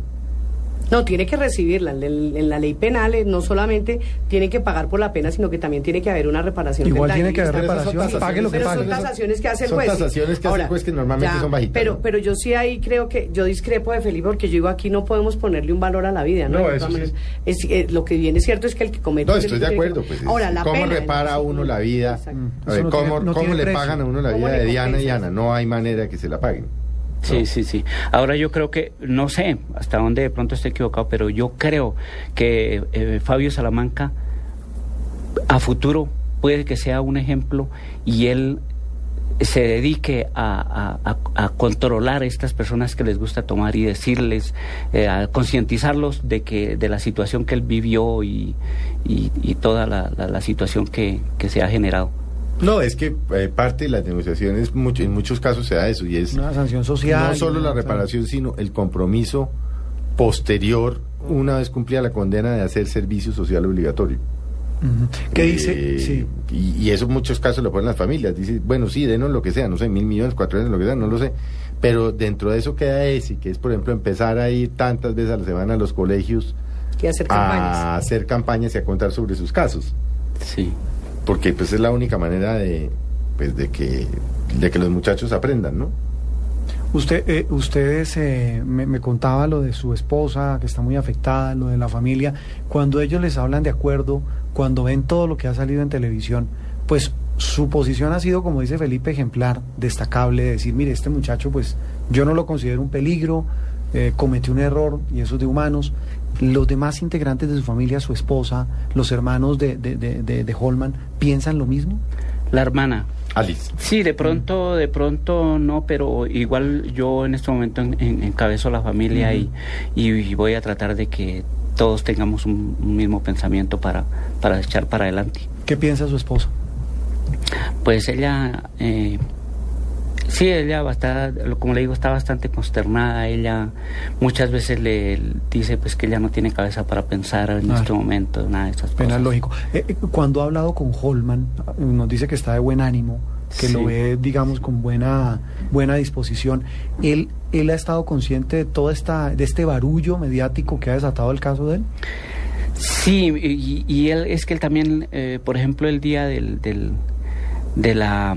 No, tiene que recibirla. En, la ley penal eh, no solamente tiene que pagar por la pena, sino que también tiene que haber una reparación. Igual tiene que haber son reparación, pague lo que Pero pague. son tasaciones que hace el Son juez. tasaciones que hace el juez que normalmente son bajitas, Pero, ¿no? pero yo sí ahí creo que yo discrepo de Felipe porque yo digo aquí no podemos ponerle un valor a la vida, ¿no? No, eso sí. es- eh, lo que viene cierto es que el que comete. No, estoy de acuerdo. que- Pues, es- Ahora, la ¿Cómo pena, repara entonces, uno la vida? Exacto. A ver, Eso no ¿cómo, tiene- no cómo tiene le precio. pagan a uno la ¿Cómo vida de Diana y? Ana? No hay manera que se la paguen. Sí, sí, sí. Ahora yo creo que, no sé hasta dónde de pronto estoy equivocado, pero yo creo que eh, Fabio Salamanca a futuro puede que sea un ejemplo y él se dedique a, a- controlar a estas personas que les gusta tomar y decirles, eh, a concientizarlos de que de la situación que él vivió y, y- y toda la, la- la situación que, que se ha generado. No, es que eh, parte de las negociaciones, mucho, en muchos casos se da eso, y es Una sanción social. no solo la reparación, sino el compromiso posterior, una vez cumplida la condena, de hacer servicio social obligatorio. ¿Qué Eh, dice? Sí. Y, y eso en muchos casos lo ponen las familias. Dice, bueno, sí, denos lo que sea, no sé, mil millones, cuatro millones, lo que sea, no lo sé. Pero dentro de eso queda ese, que es, por ejemplo, empezar a ir tantas veces a la semana a los colegios que hacer campañas. a hacer campañas y a contar sobre sus casos. Sí. Porque pues es la única manera de, pues, de, que, de que los muchachos aprendan, ¿no? Usted, eh, ustedes eh, me, me contaba lo de su esposa, que está muy afectada, lo de la familia. Cuando ellos les hablan de acuerdo, cuando ven todo lo que ha salido en televisión, pues su posición ha sido, como dice Felipe, ejemplar, destacable, de decir, mire, este muchacho, pues yo no lo considero un peligro, eh, cometió un error y eso es de humanos. Los demás integrantes de su familia, su esposa, los hermanos de, de, de, de- de Holman, ¿piensan lo mismo? La hermana, Alice. Sí, de pronto, de pronto no, pero igual yo en este momento en- en- encabezo la familia y, y voy a tratar de que todos tengamos un, un mismo pensamiento para, para echar para adelante. ¿Qué piensa su esposa? Pues ella, eh, Sí, ella está, como le digo, está bastante consternada. Ella muchas veces le dice pues que ella no tiene cabeza para pensar en Ah. este momento, nada de esas Pena cosas. lógico. Eh, eh, cuando ha hablado con Holman, nos dice que está de buen ánimo, que Sí. lo ve, digamos, con buena, buena disposición. Él, él ha estado consciente de toda esta, de este barullo mediático que ha desatado el caso de él. Sí, y, y él es que él también, eh, por ejemplo, el día del, del de la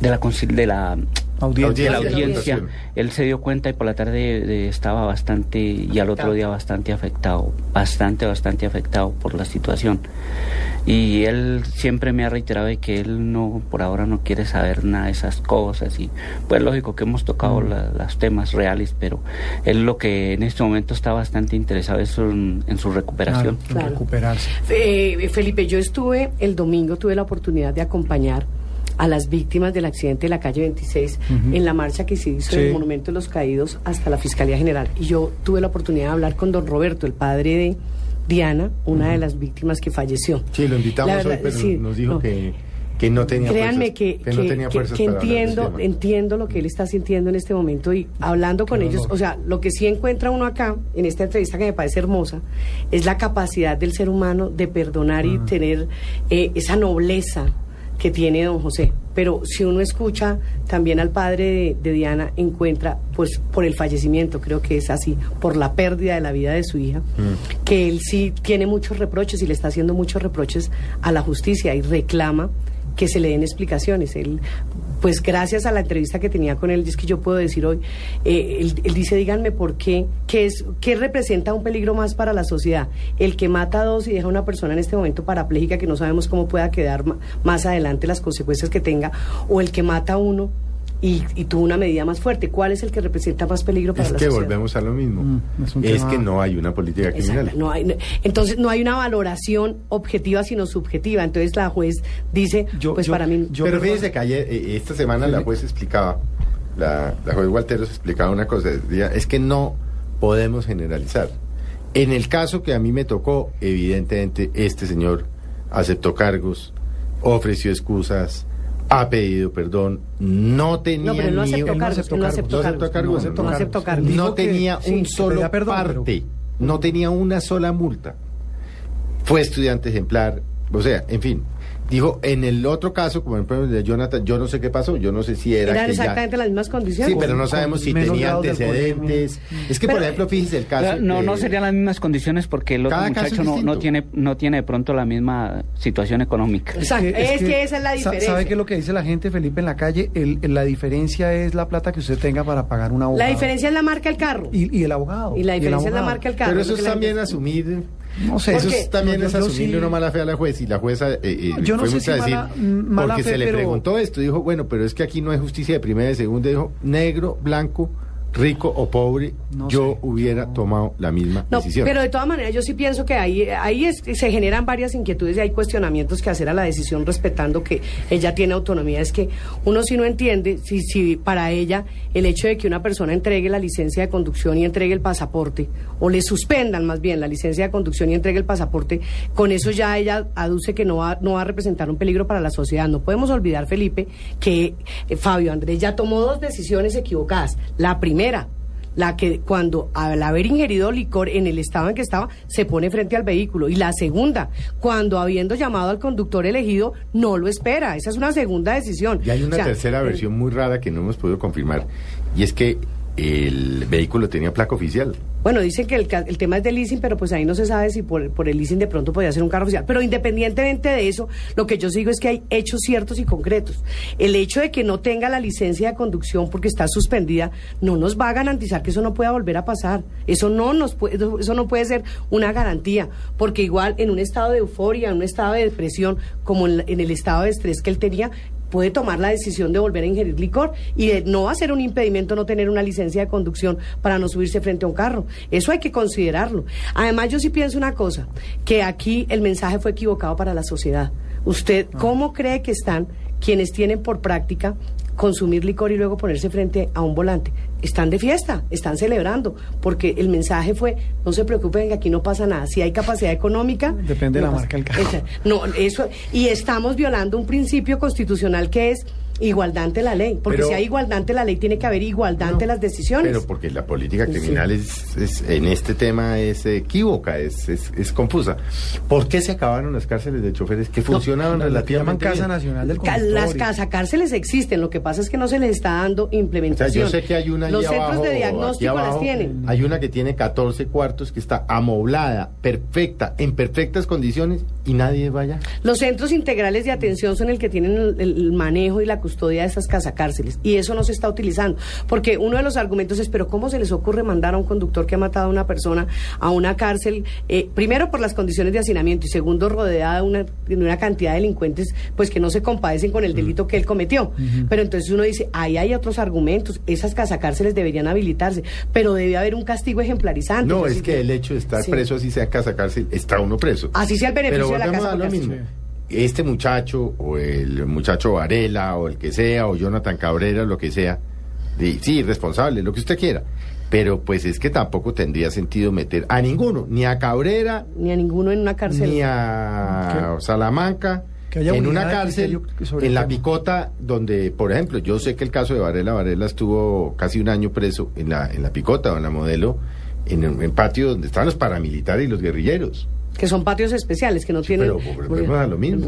de la de la Audiencia. de la De la audiencia, él se dio cuenta y por la tarde eh, estaba bastante y al otro día bastante afectado, bastante bastante afectado por la situación. Y él siempre me ha reiterado de que él no por ahora no quiere saber nada de esas cosas y pues lógico que hemos tocado la- los temas reales, pero él lo que en este momento está bastante interesado es en, en su recuperación. Claro, en Claro. recuperarse. Eh, Felipe, yo estuve el domingo, tuve la oportunidad de acompañar a las víctimas del accidente de la calle 26 Ujú. en la marcha que se hizo Sí. del Monumento de los Caídos hasta la Fiscalía General. Y yo tuve la oportunidad de hablar con don Roberto, el padre de Diana, una de las víctimas que falleció. Sí, lo invitamos verdad, hoy, pero sí, nos dijo no. que, que no tenía Créanme fuerzas, que, no que- tenía del entiendo, entiendo lo que él está sintiendo en este momento y hablando con ellos, o sea, lo que sí encuentra uno acá, en esta entrevista que me parece hermosa, es la capacidad del ser humano de perdonar Ah. y tener eh, esa nobleza que tiene don José. Pero si uno escucha también al padre de, de Diana, encuentra, pues por el fallecimiento, creo que es así, por la pérdida de la vida de su hija, que él sí tiene muchos reproches y le está haciendo muchos reproches a la justicia y reclama que se le den explicaciones. Él, pues gracias a la entrevista que tenía con él, es que yo puedo decir hoy, eh, él, él dice, díganme por qué, qué, es, qué representa un peligro más para la sociedad. El que mata a dos y deja a una persona en este momento parapléjica que no sabemos cómo pueda quedar más adelante las consecuencias que tenga, o el que mata a uno y, y tuvo una medida más fuerte. ¿Cuál es el que representa más peligro para Es la que sociedad? volvemos a lo mismo. Mm, es es que no hay una política criminal. Exacto, no hay- no- entonces no hay una valoración objetiva sino subjetiva. Entonces la juez dice, Yo- pues yo- para mí yo- Pero fíjese que ayer, eh, esta semana la juez explicaba, la, la juez Walteros explicaba una cosa, decía, es que no podemos generalizar. En el caso que a mí me tocó, evidentemente este señor aceptó cargos, ofreció excusas, ha pedido perdón, no tenía No, pero no ni aceptó cargos, no aceptó ¿No cargos. No aceptó cargos. tenía un solo pero- parte, no tenía una sola multa. Fue estudiante ejemplar, o sea, en fin. Dijo, en el otro caso, como ejemplo de Jonathan, yo no sé qué pasó, yo no sé si era Eran que ya... exactamente las mismas condiciones. Sí, pero no sabemos si tenía antecedentes. Es que, por ejemplo, fíjese el caso... no, no de- serían las mismas condiciones porque el otro muchacho es no, no tiene no tiene de pronto la misma situación económica. Exacto, es que esa es la diferencia. ¿Sabe qué es lo que dice la gente, Felipe, en la calle? El- el- la diferencia es la plata que usted tenga para pagar un abogado. La diferencia es la marca del carro. Y, y el abogado. Y la el diferencia es la marca del carro. Pero es eso que es también gente- asumir... No sé, Eso es también No, es yo- yo asumirle una mala fe a la juez y la jueza eh, eh, Yo no sé si a decir mala- mala porque fe, se le pero- preguntó esto dijo bueno pero es que aquí no hay justicia de primera y de segunda dijo negro blanco rico o pobre No yo sé. hubiera tomado la misma No, decisión pero de todas maneras yo sí pienso que ahí, ahí es- se generan varias inquietudes y hay cuestionamientos que hacer a la decisión respetando que ella tiene autonomía. Es que uno sí no entiende si, si para ella el hecho de que una persona entregue la licencia de conducción y entregue el pasaporte, o le suspendan más bien la licencia de conducción y entregue el pasaporte, con eso ya ella aduce que no va, no va a representar un peligro para la sociedad. No podemos olvidar, Felipe, que eh, Fabio Andrés ya tomó dos decisiones equivocadas. La primera, la que cuando al haber ingerido licor en el estado en que estaba se pone frente al vehículo. Y la segunda cuando habiendo llamado al conductor elegido no lo espera. Esa es una segunda decisión. Y hay una O sea, tercera versión muy rara que no hemos podido confirmar. Y es que el vehículo tenía placa oficial Bueno, dicen que el, tema es de leasing, pero pues ahí no se sabe si por, el leasing de pronto podía ser un carro oficial. Pero independientemente de eso, lo que yo sigo es que hay hechos ciertos y concretos. El hecho de que no tenga la licencia de conducción porque está suspendida no nos va a garantizar que eso no pueda volver a pasar. Eso no nos puede, eso no puede ser una garantía, porque igual en un estado de euforia, en un estado de depresión, como en, en el estado de estrés que él tenía, puede tomar la decisión de volver a ingerir licor y de- no ser un impedimento no tener una licencia de conducción para no subirse frente a un carro. Eso hay que considerarlo. Además, yo sí pienso una cosa, que aquí el mensaje fue equivocado para la sociedad. ¿Usted cómo cree que están quienes tienen por práctica consumir licor y luego ponerse frente a un volante? Están de fiesta, están celebrando, porque el mensaje fue, no se preocupen que aquí no pasa nada. Si hay capacidad económica... Depende de la pasa- marca del carro. Esa- no, eso, y estamos violando un principio constitucional que es Igualdad ante la ley, porque Pero- si hay igualdad ante la ley tiene que haber igualdad ante las decisiones. Pero porque la política Sí. criminal es, es- en este tema es equívoca, es, es, es confusa. ¿Por qué se acabaron las cárceles de choferes que funcionaban no, relativamente Casa bien? Nacional del Las casacárceles existen, lo que pasa es que no se les está dando O sea, implementación. yo sé que hay una Los abajo, centros de diagnóstico las tienen. Hay una que tiene 14 cuartos, que está amoblada, perfecta, en perfectas condiciones y nadie vaya. Los centros integrales de atención son el que tienen el, el manejo y la custodia de esas casacárceles. Y eso no se está utilizando. Porque uno de los argumentos es pero cómo se les ocurre mandar a un conductor que ha matado a una persona a una cárcel eh, primero por las condiciones de hacinamiento y segundo rodeada de una, de una cantidad de delincuentes pues que no se compadecen con el delito que él cometió pero entonces uno dice ahí hay otros argumentos. Esas casacárceles deberían habilitarse. Pero debe haber un castigo ejemplarizante. No, es que el hecho de estar Sí. preso, así sea casa cárcel, está uno preso. Así sea el beneficio Pero de la casa a lo mismo. Este muchacho, o el muchacho Varela, o el que sea, o Jonathan Cabrera, lo que sea, sí, responsable, lo que usted quiera. Pero pues es que tampoco tendría sentido meter a ninguno, ni a Cabrera, ni a ninguno en una cárcel ni a Salamanca, Que haya en una cárcel, en el la picota, donde, por ejemplo, yo sé que el caso de Varela, Varela estuvo casi un año preso en la, en la picota o en la modelo, en un en patio donde estaban los paramilitares y los guerrilleros. Que son patios especiales que no tienen pero volvemos a lo mismo.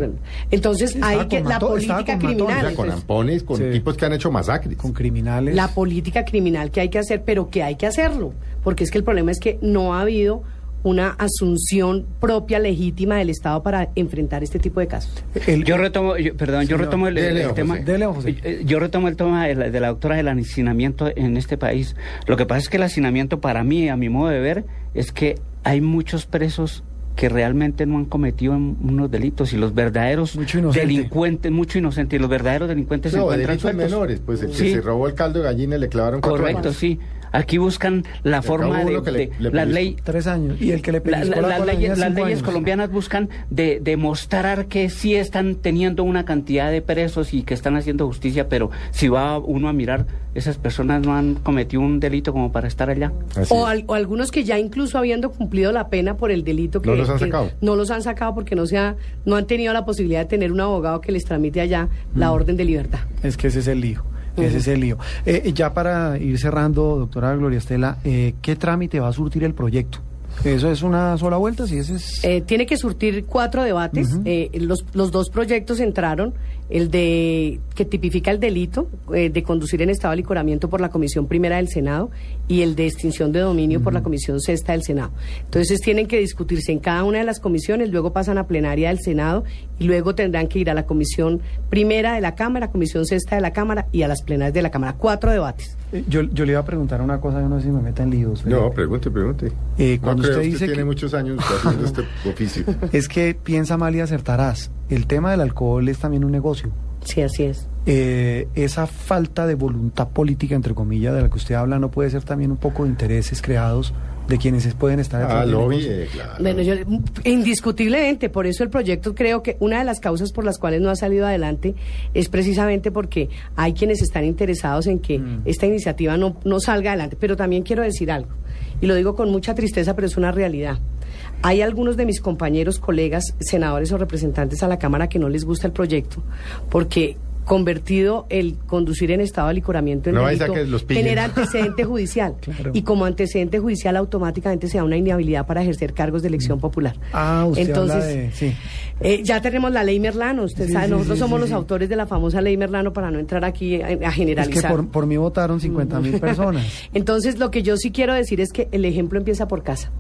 entonces Estaba hay que la política criminal O sea, con ampones, con Sí. tipos que han hecho masacres. con criminales. la política criminal que hay que hacer pero que hay que hacerlo porque es que el problema es que no ha habido una asunción propia legítima del Estado para enfrentar este tipo de casos. El- Yo retomo, yo- perdón, yo retomo el, el don tema. José. Eh, Yo retomo el tema de la, de la doctora del hacinamiento en este país. Lo que pasa es que el hacinamiento, para mí, a mi modo de ver, es que hay muchos presos que realmente no han cometido un- unos delitos y los verdaderos Mucho delincuentes, mucho inocentes, y los verdaderos delincuentes se No, encuentran delitos sueltos. menores, pues el que Sí. se robó el caldo de gallina le clavaron cuatro Correcto, años. sí. Aquí buscan la forma de, que de- le la pellizcó. ley Tres años. Y el que le la- pellizcó la- la las leyes, tenía las cinco leyes años. colombianas buscan de demostrar que sí están teniendo una cantidad de presos y que están haciendo justicia, pero si va uno a mirar, esas personas no han cometido un delito como para estar allá. O, es. al- o algunos que ya incluso habiendo cumplido la pena por el delito que No los han que sacado. no los han sacado porque no se ha- no han tenido la posibilidad de tener un abogado que les tramite allá la orden de libertad. Es que ese es el lío. Ese es el lío. Eh, ya para ir cerrando, doctora Gloria Estela, eh, ¿qué trámite va a surtir el proyecto? ¿Eso es una sola vuelta? Si ese es... Eh, tiene que surtir cuatro debates. Eh, los, los dos proyectos entraron. El de que tipifica el delito eh, de conducir en estado de licoramiento por la Comisión Primera del Senado y el de extinción de dominio por la Comisión Sexta del Senado. Entonces tienen que discutirse en cada una de las comisiones, luego pasan a plenaria del Senado y luego tendrán que ir a la Comisión Primera de la Cámara, Comisión Sexta de la Cámara y a las plenarias de la Cámara. Cuatro debates. Eh, yo, yo le iba a preguntar una cosa, yo no sé si me meta en líos. pero- No, pregunte, pregunte. Eh, No cuando creo, usted dice tiene que- muchos años haciendo este [LAUGHS] oficio. Es que piensa mal y acertarás. El tema del alcohol es también un negocio. Sí, así es. Eh, esa falta de voluntad política, entre comillas, de la que usted habla, no puede ser también un poco de intereses creados de quienes pueden estar detrás Ah, lobby, negocio? eh, claro. Bueno, yo, indiscutiblemente, por eso el proyecto creo que una de las causas por las cuales no ha salido adelante es precisamente porque hay quienes están interesados en que esta iniciativa no, no salga adelante. Pero también quiero decir algo, y lo digo con mucha tristeza, pero es una realidad. Hay algunos de mis compañeros, colegas, senadores o representantes a la Cámara que no les gusta el proyecto, porque convertido el conducir en estado de licoramiento en No delito que los antecedente judicial [LAUGHS] Claro. y como antecedente judicial automáticamente se da una inhabilidad para ejercer cargos de elección popular. Ah, usted Entonces, de... Sí. eh, ya tenemos la ley Merlano, usted Sí, sabe, sí, nosotros somos los autores de la famosa ley Merlano para no entrar aquí a, a Es que generalizar. por, por mí votaron 50 mil personas. [LAUGHS] Entonces, lo que yo sí quiero decir es que el ejemplo empieza por casa.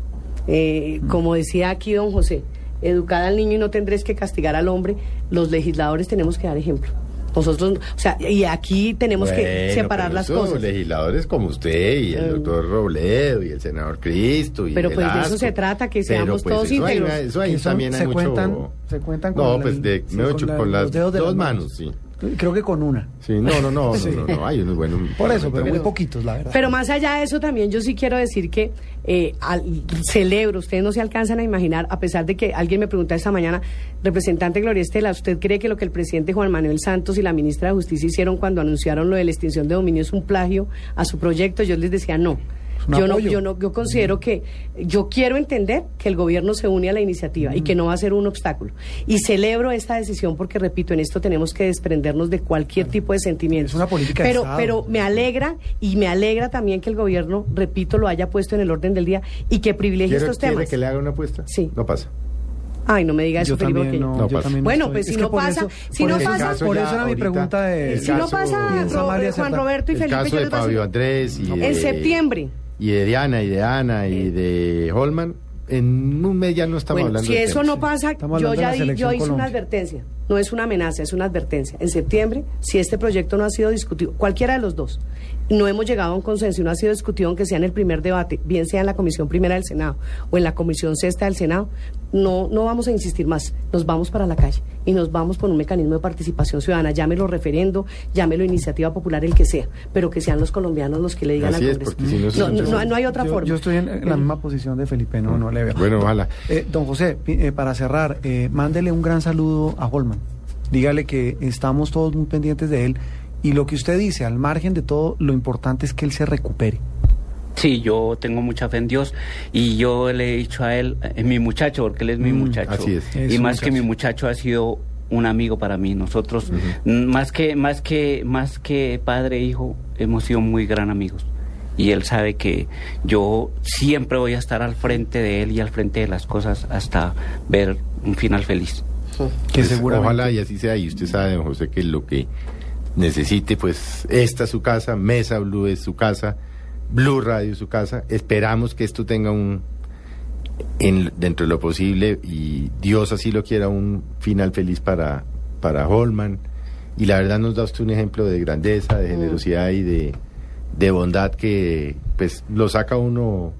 Eh, Como decía aquí don José, educad al niño y no tendréis que castigar al hombre. Los legisladores tenemos que dar ejemplo. Nosotros, o sea, y aquí tenemos que Bueno, separar pero las eso, cosas. legisladores como usted y el Eh, doctor Robledo y el senador Cristo y Pero pues de eso se trata, que Pero, seamos pues, todos eso hay- íntegros. Eso ahí Que son- también hay se mucho... cuentan- se cuentan con No, la- pues de, sí, con dicho, la- con los las de dos las manos, sí. Creo que con una. Sí, no, no, no, [LAUGHS] Sí. no, no, no, hay unos buenos... Por eso, pero muy poquitos, la verdad. Pero más allá de eso también yo sí quiero decir que eh, al- celebro, ustedes no se alcanzan a imaginar, a pesar de que alguien me preguntaba esta mañana, representante Gloria Estela, ¿usted cree que lo que el presidente Juan Manuel Santos y la ministra de Justicia hicieron cuando anunciaron lo de la extinción de dominio es un plagio a su proyecto? Yo les decía no. Un Yo no, yo no, yo considero que yo quiero entender que el gobierno se une a la iniciativa y que no va a ser un obstáculo. Y celebro esta decisión porque repito, en esto tenemos que desprendernos de cualquier tipo de sentimientos. Es una política de pero, Estado. pero me alegra y me alegra también que el gobierno, repito, lo haya puesto en el orden del día y que privilegie ¿Quiere, estos quiere temas. que le haga una apuesta? Sí. No pasa. Ay, no me diga eso, Yo Felipe. no, yo también Bueno, estoy- pues si es que no pasa- eso- si no pasa- caso por eso era mi pregunta de Si no pasa, Ro- Juan. Roberto y el Felipe, caso yo de decir- Andrés y En de- septiembre. Y de Diana y de Ana y de Holman en un mes ya no estamos Bueno, hablando si del eso tema. no pasa, yo de ya di- yo hice una advertencia. No es una amenaza, es una advertencia. En septiembre, si este proyecto no ha sido discutido, cualquiera de los dos, no hemos llegado a un consenso y no ha sido discutido, aunque sea en el primer debate, bien sea en la Comisión Primera del Senado o en la Comisión Sexta del Senado, no, no vamos a insistir más. Nos vamos para la calle y nos vamos por un mecanismo de participación ciudadana. Llámelo referendo, llámelo iniciativa popular, el que sea, pero que sean los colombianos los que le digan Así al es, Congreso. porque si no, hay otra yo, forma. yo estoy en, en la misma posición de Felipe, no, no le veo. Bueno, ojalá. Eh, don José, eh, para cerrar, eh, mándele un gran saludo a Holman. Dígale que estamos todos muy pendientes de él y lo que usted dice, al margen de todo, lo importante es que él se recupere. Sí, yo tengo mucha fe en Dios y yo le he dicho a él, es mi muchacho, porque él es mi Mm, muchacho. así es. Es Y más que muchacho. mi muchacho ha sido un amigo para mí. Nosotros, mm, más que más que más que padre e hijo, hemos sido muy gran amigos. Y él sabe que yo siempre voy a estar al frente de él y al frente de las cosas hasta ver un final feliz. Que Pues, seguramente- Ojalá y así sea. Y usted sabe, don José, que lo que necesite, pues esta es su casa, Mesa Blue es su casa, Blue Radio es su casa. Esperamos que esto tenga un, en, dentro de lo posible, y Dios así lo quiera, un final feliz para, para Holman. Y la verdad nos da usted un ejemplo de grandeza, de generosidad y de, de bondad que pues lo saca uno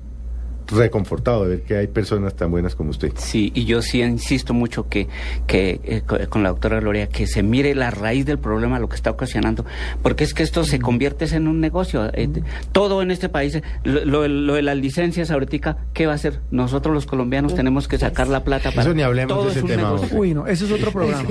reconfortado de ver que hay personas tan buenas como usted. Sí, y yo sí insisto mucho que, que eh, co- con la doctora Gloria, que se mire la raíz del problema, lo que está ocasionando, porque es que esto se convierte en un negocio. eh, todo en este país, lo, lo- lo de las licencias ahorita, ¿qué va a hacer? Nosotros los colombianos tenemos que sacar la plata para... Eso ni hablemos todo de es ese un tema. Uy, no, ese es otro [LAUGHS] programa.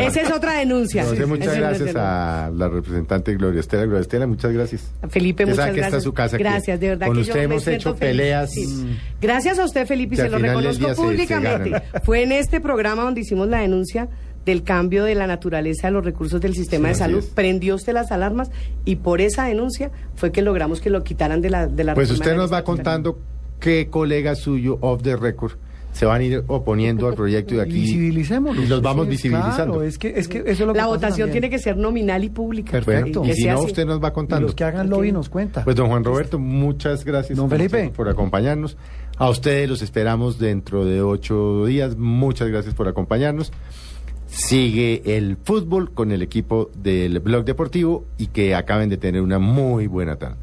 Esa es otra denuncia. José, muchas es gracias a la representante Gloria Estela. Gloria Estela, muchas gracias. Felipe, muchas que gracias. esta es su casa. que Gracias, de verdad Con que usted yo hemos hecho feliz. peleas. Sí. Gracias a usted, Felipe, y se lo reconozco día se- se públicamente. [LAUGHS] Fue en este programa donde hicimos la denuncia del cambio de la naturaleza de los recursos del sistema Sí, de salud. Prendió usted las alarmas y por esa denuncia fue que logramos que lo quitaran de la de la Pues usted nos va contando qué colegas suyo off the record se van a ir oponiendo al proyecto de aquí. Visibilicémoslo. Y los vamos Sí, visibilizando. Claro, es que, es que eso es lo que La votación también. tiene que ser nominal y pública. Perfecto. Y si no, así. usted nos va Y contando. los que hagan lobby nos cuenta. Pues don Juan Roberto, muchas gracias Don Felipe. por acompañarnos. A ustedes los esperamos dentro de ocho días. Muchas gracias por acompañarnos. Sigue el fútbol con el equipo del Blog Deportivo y que acaben de tener una muy buena tarde.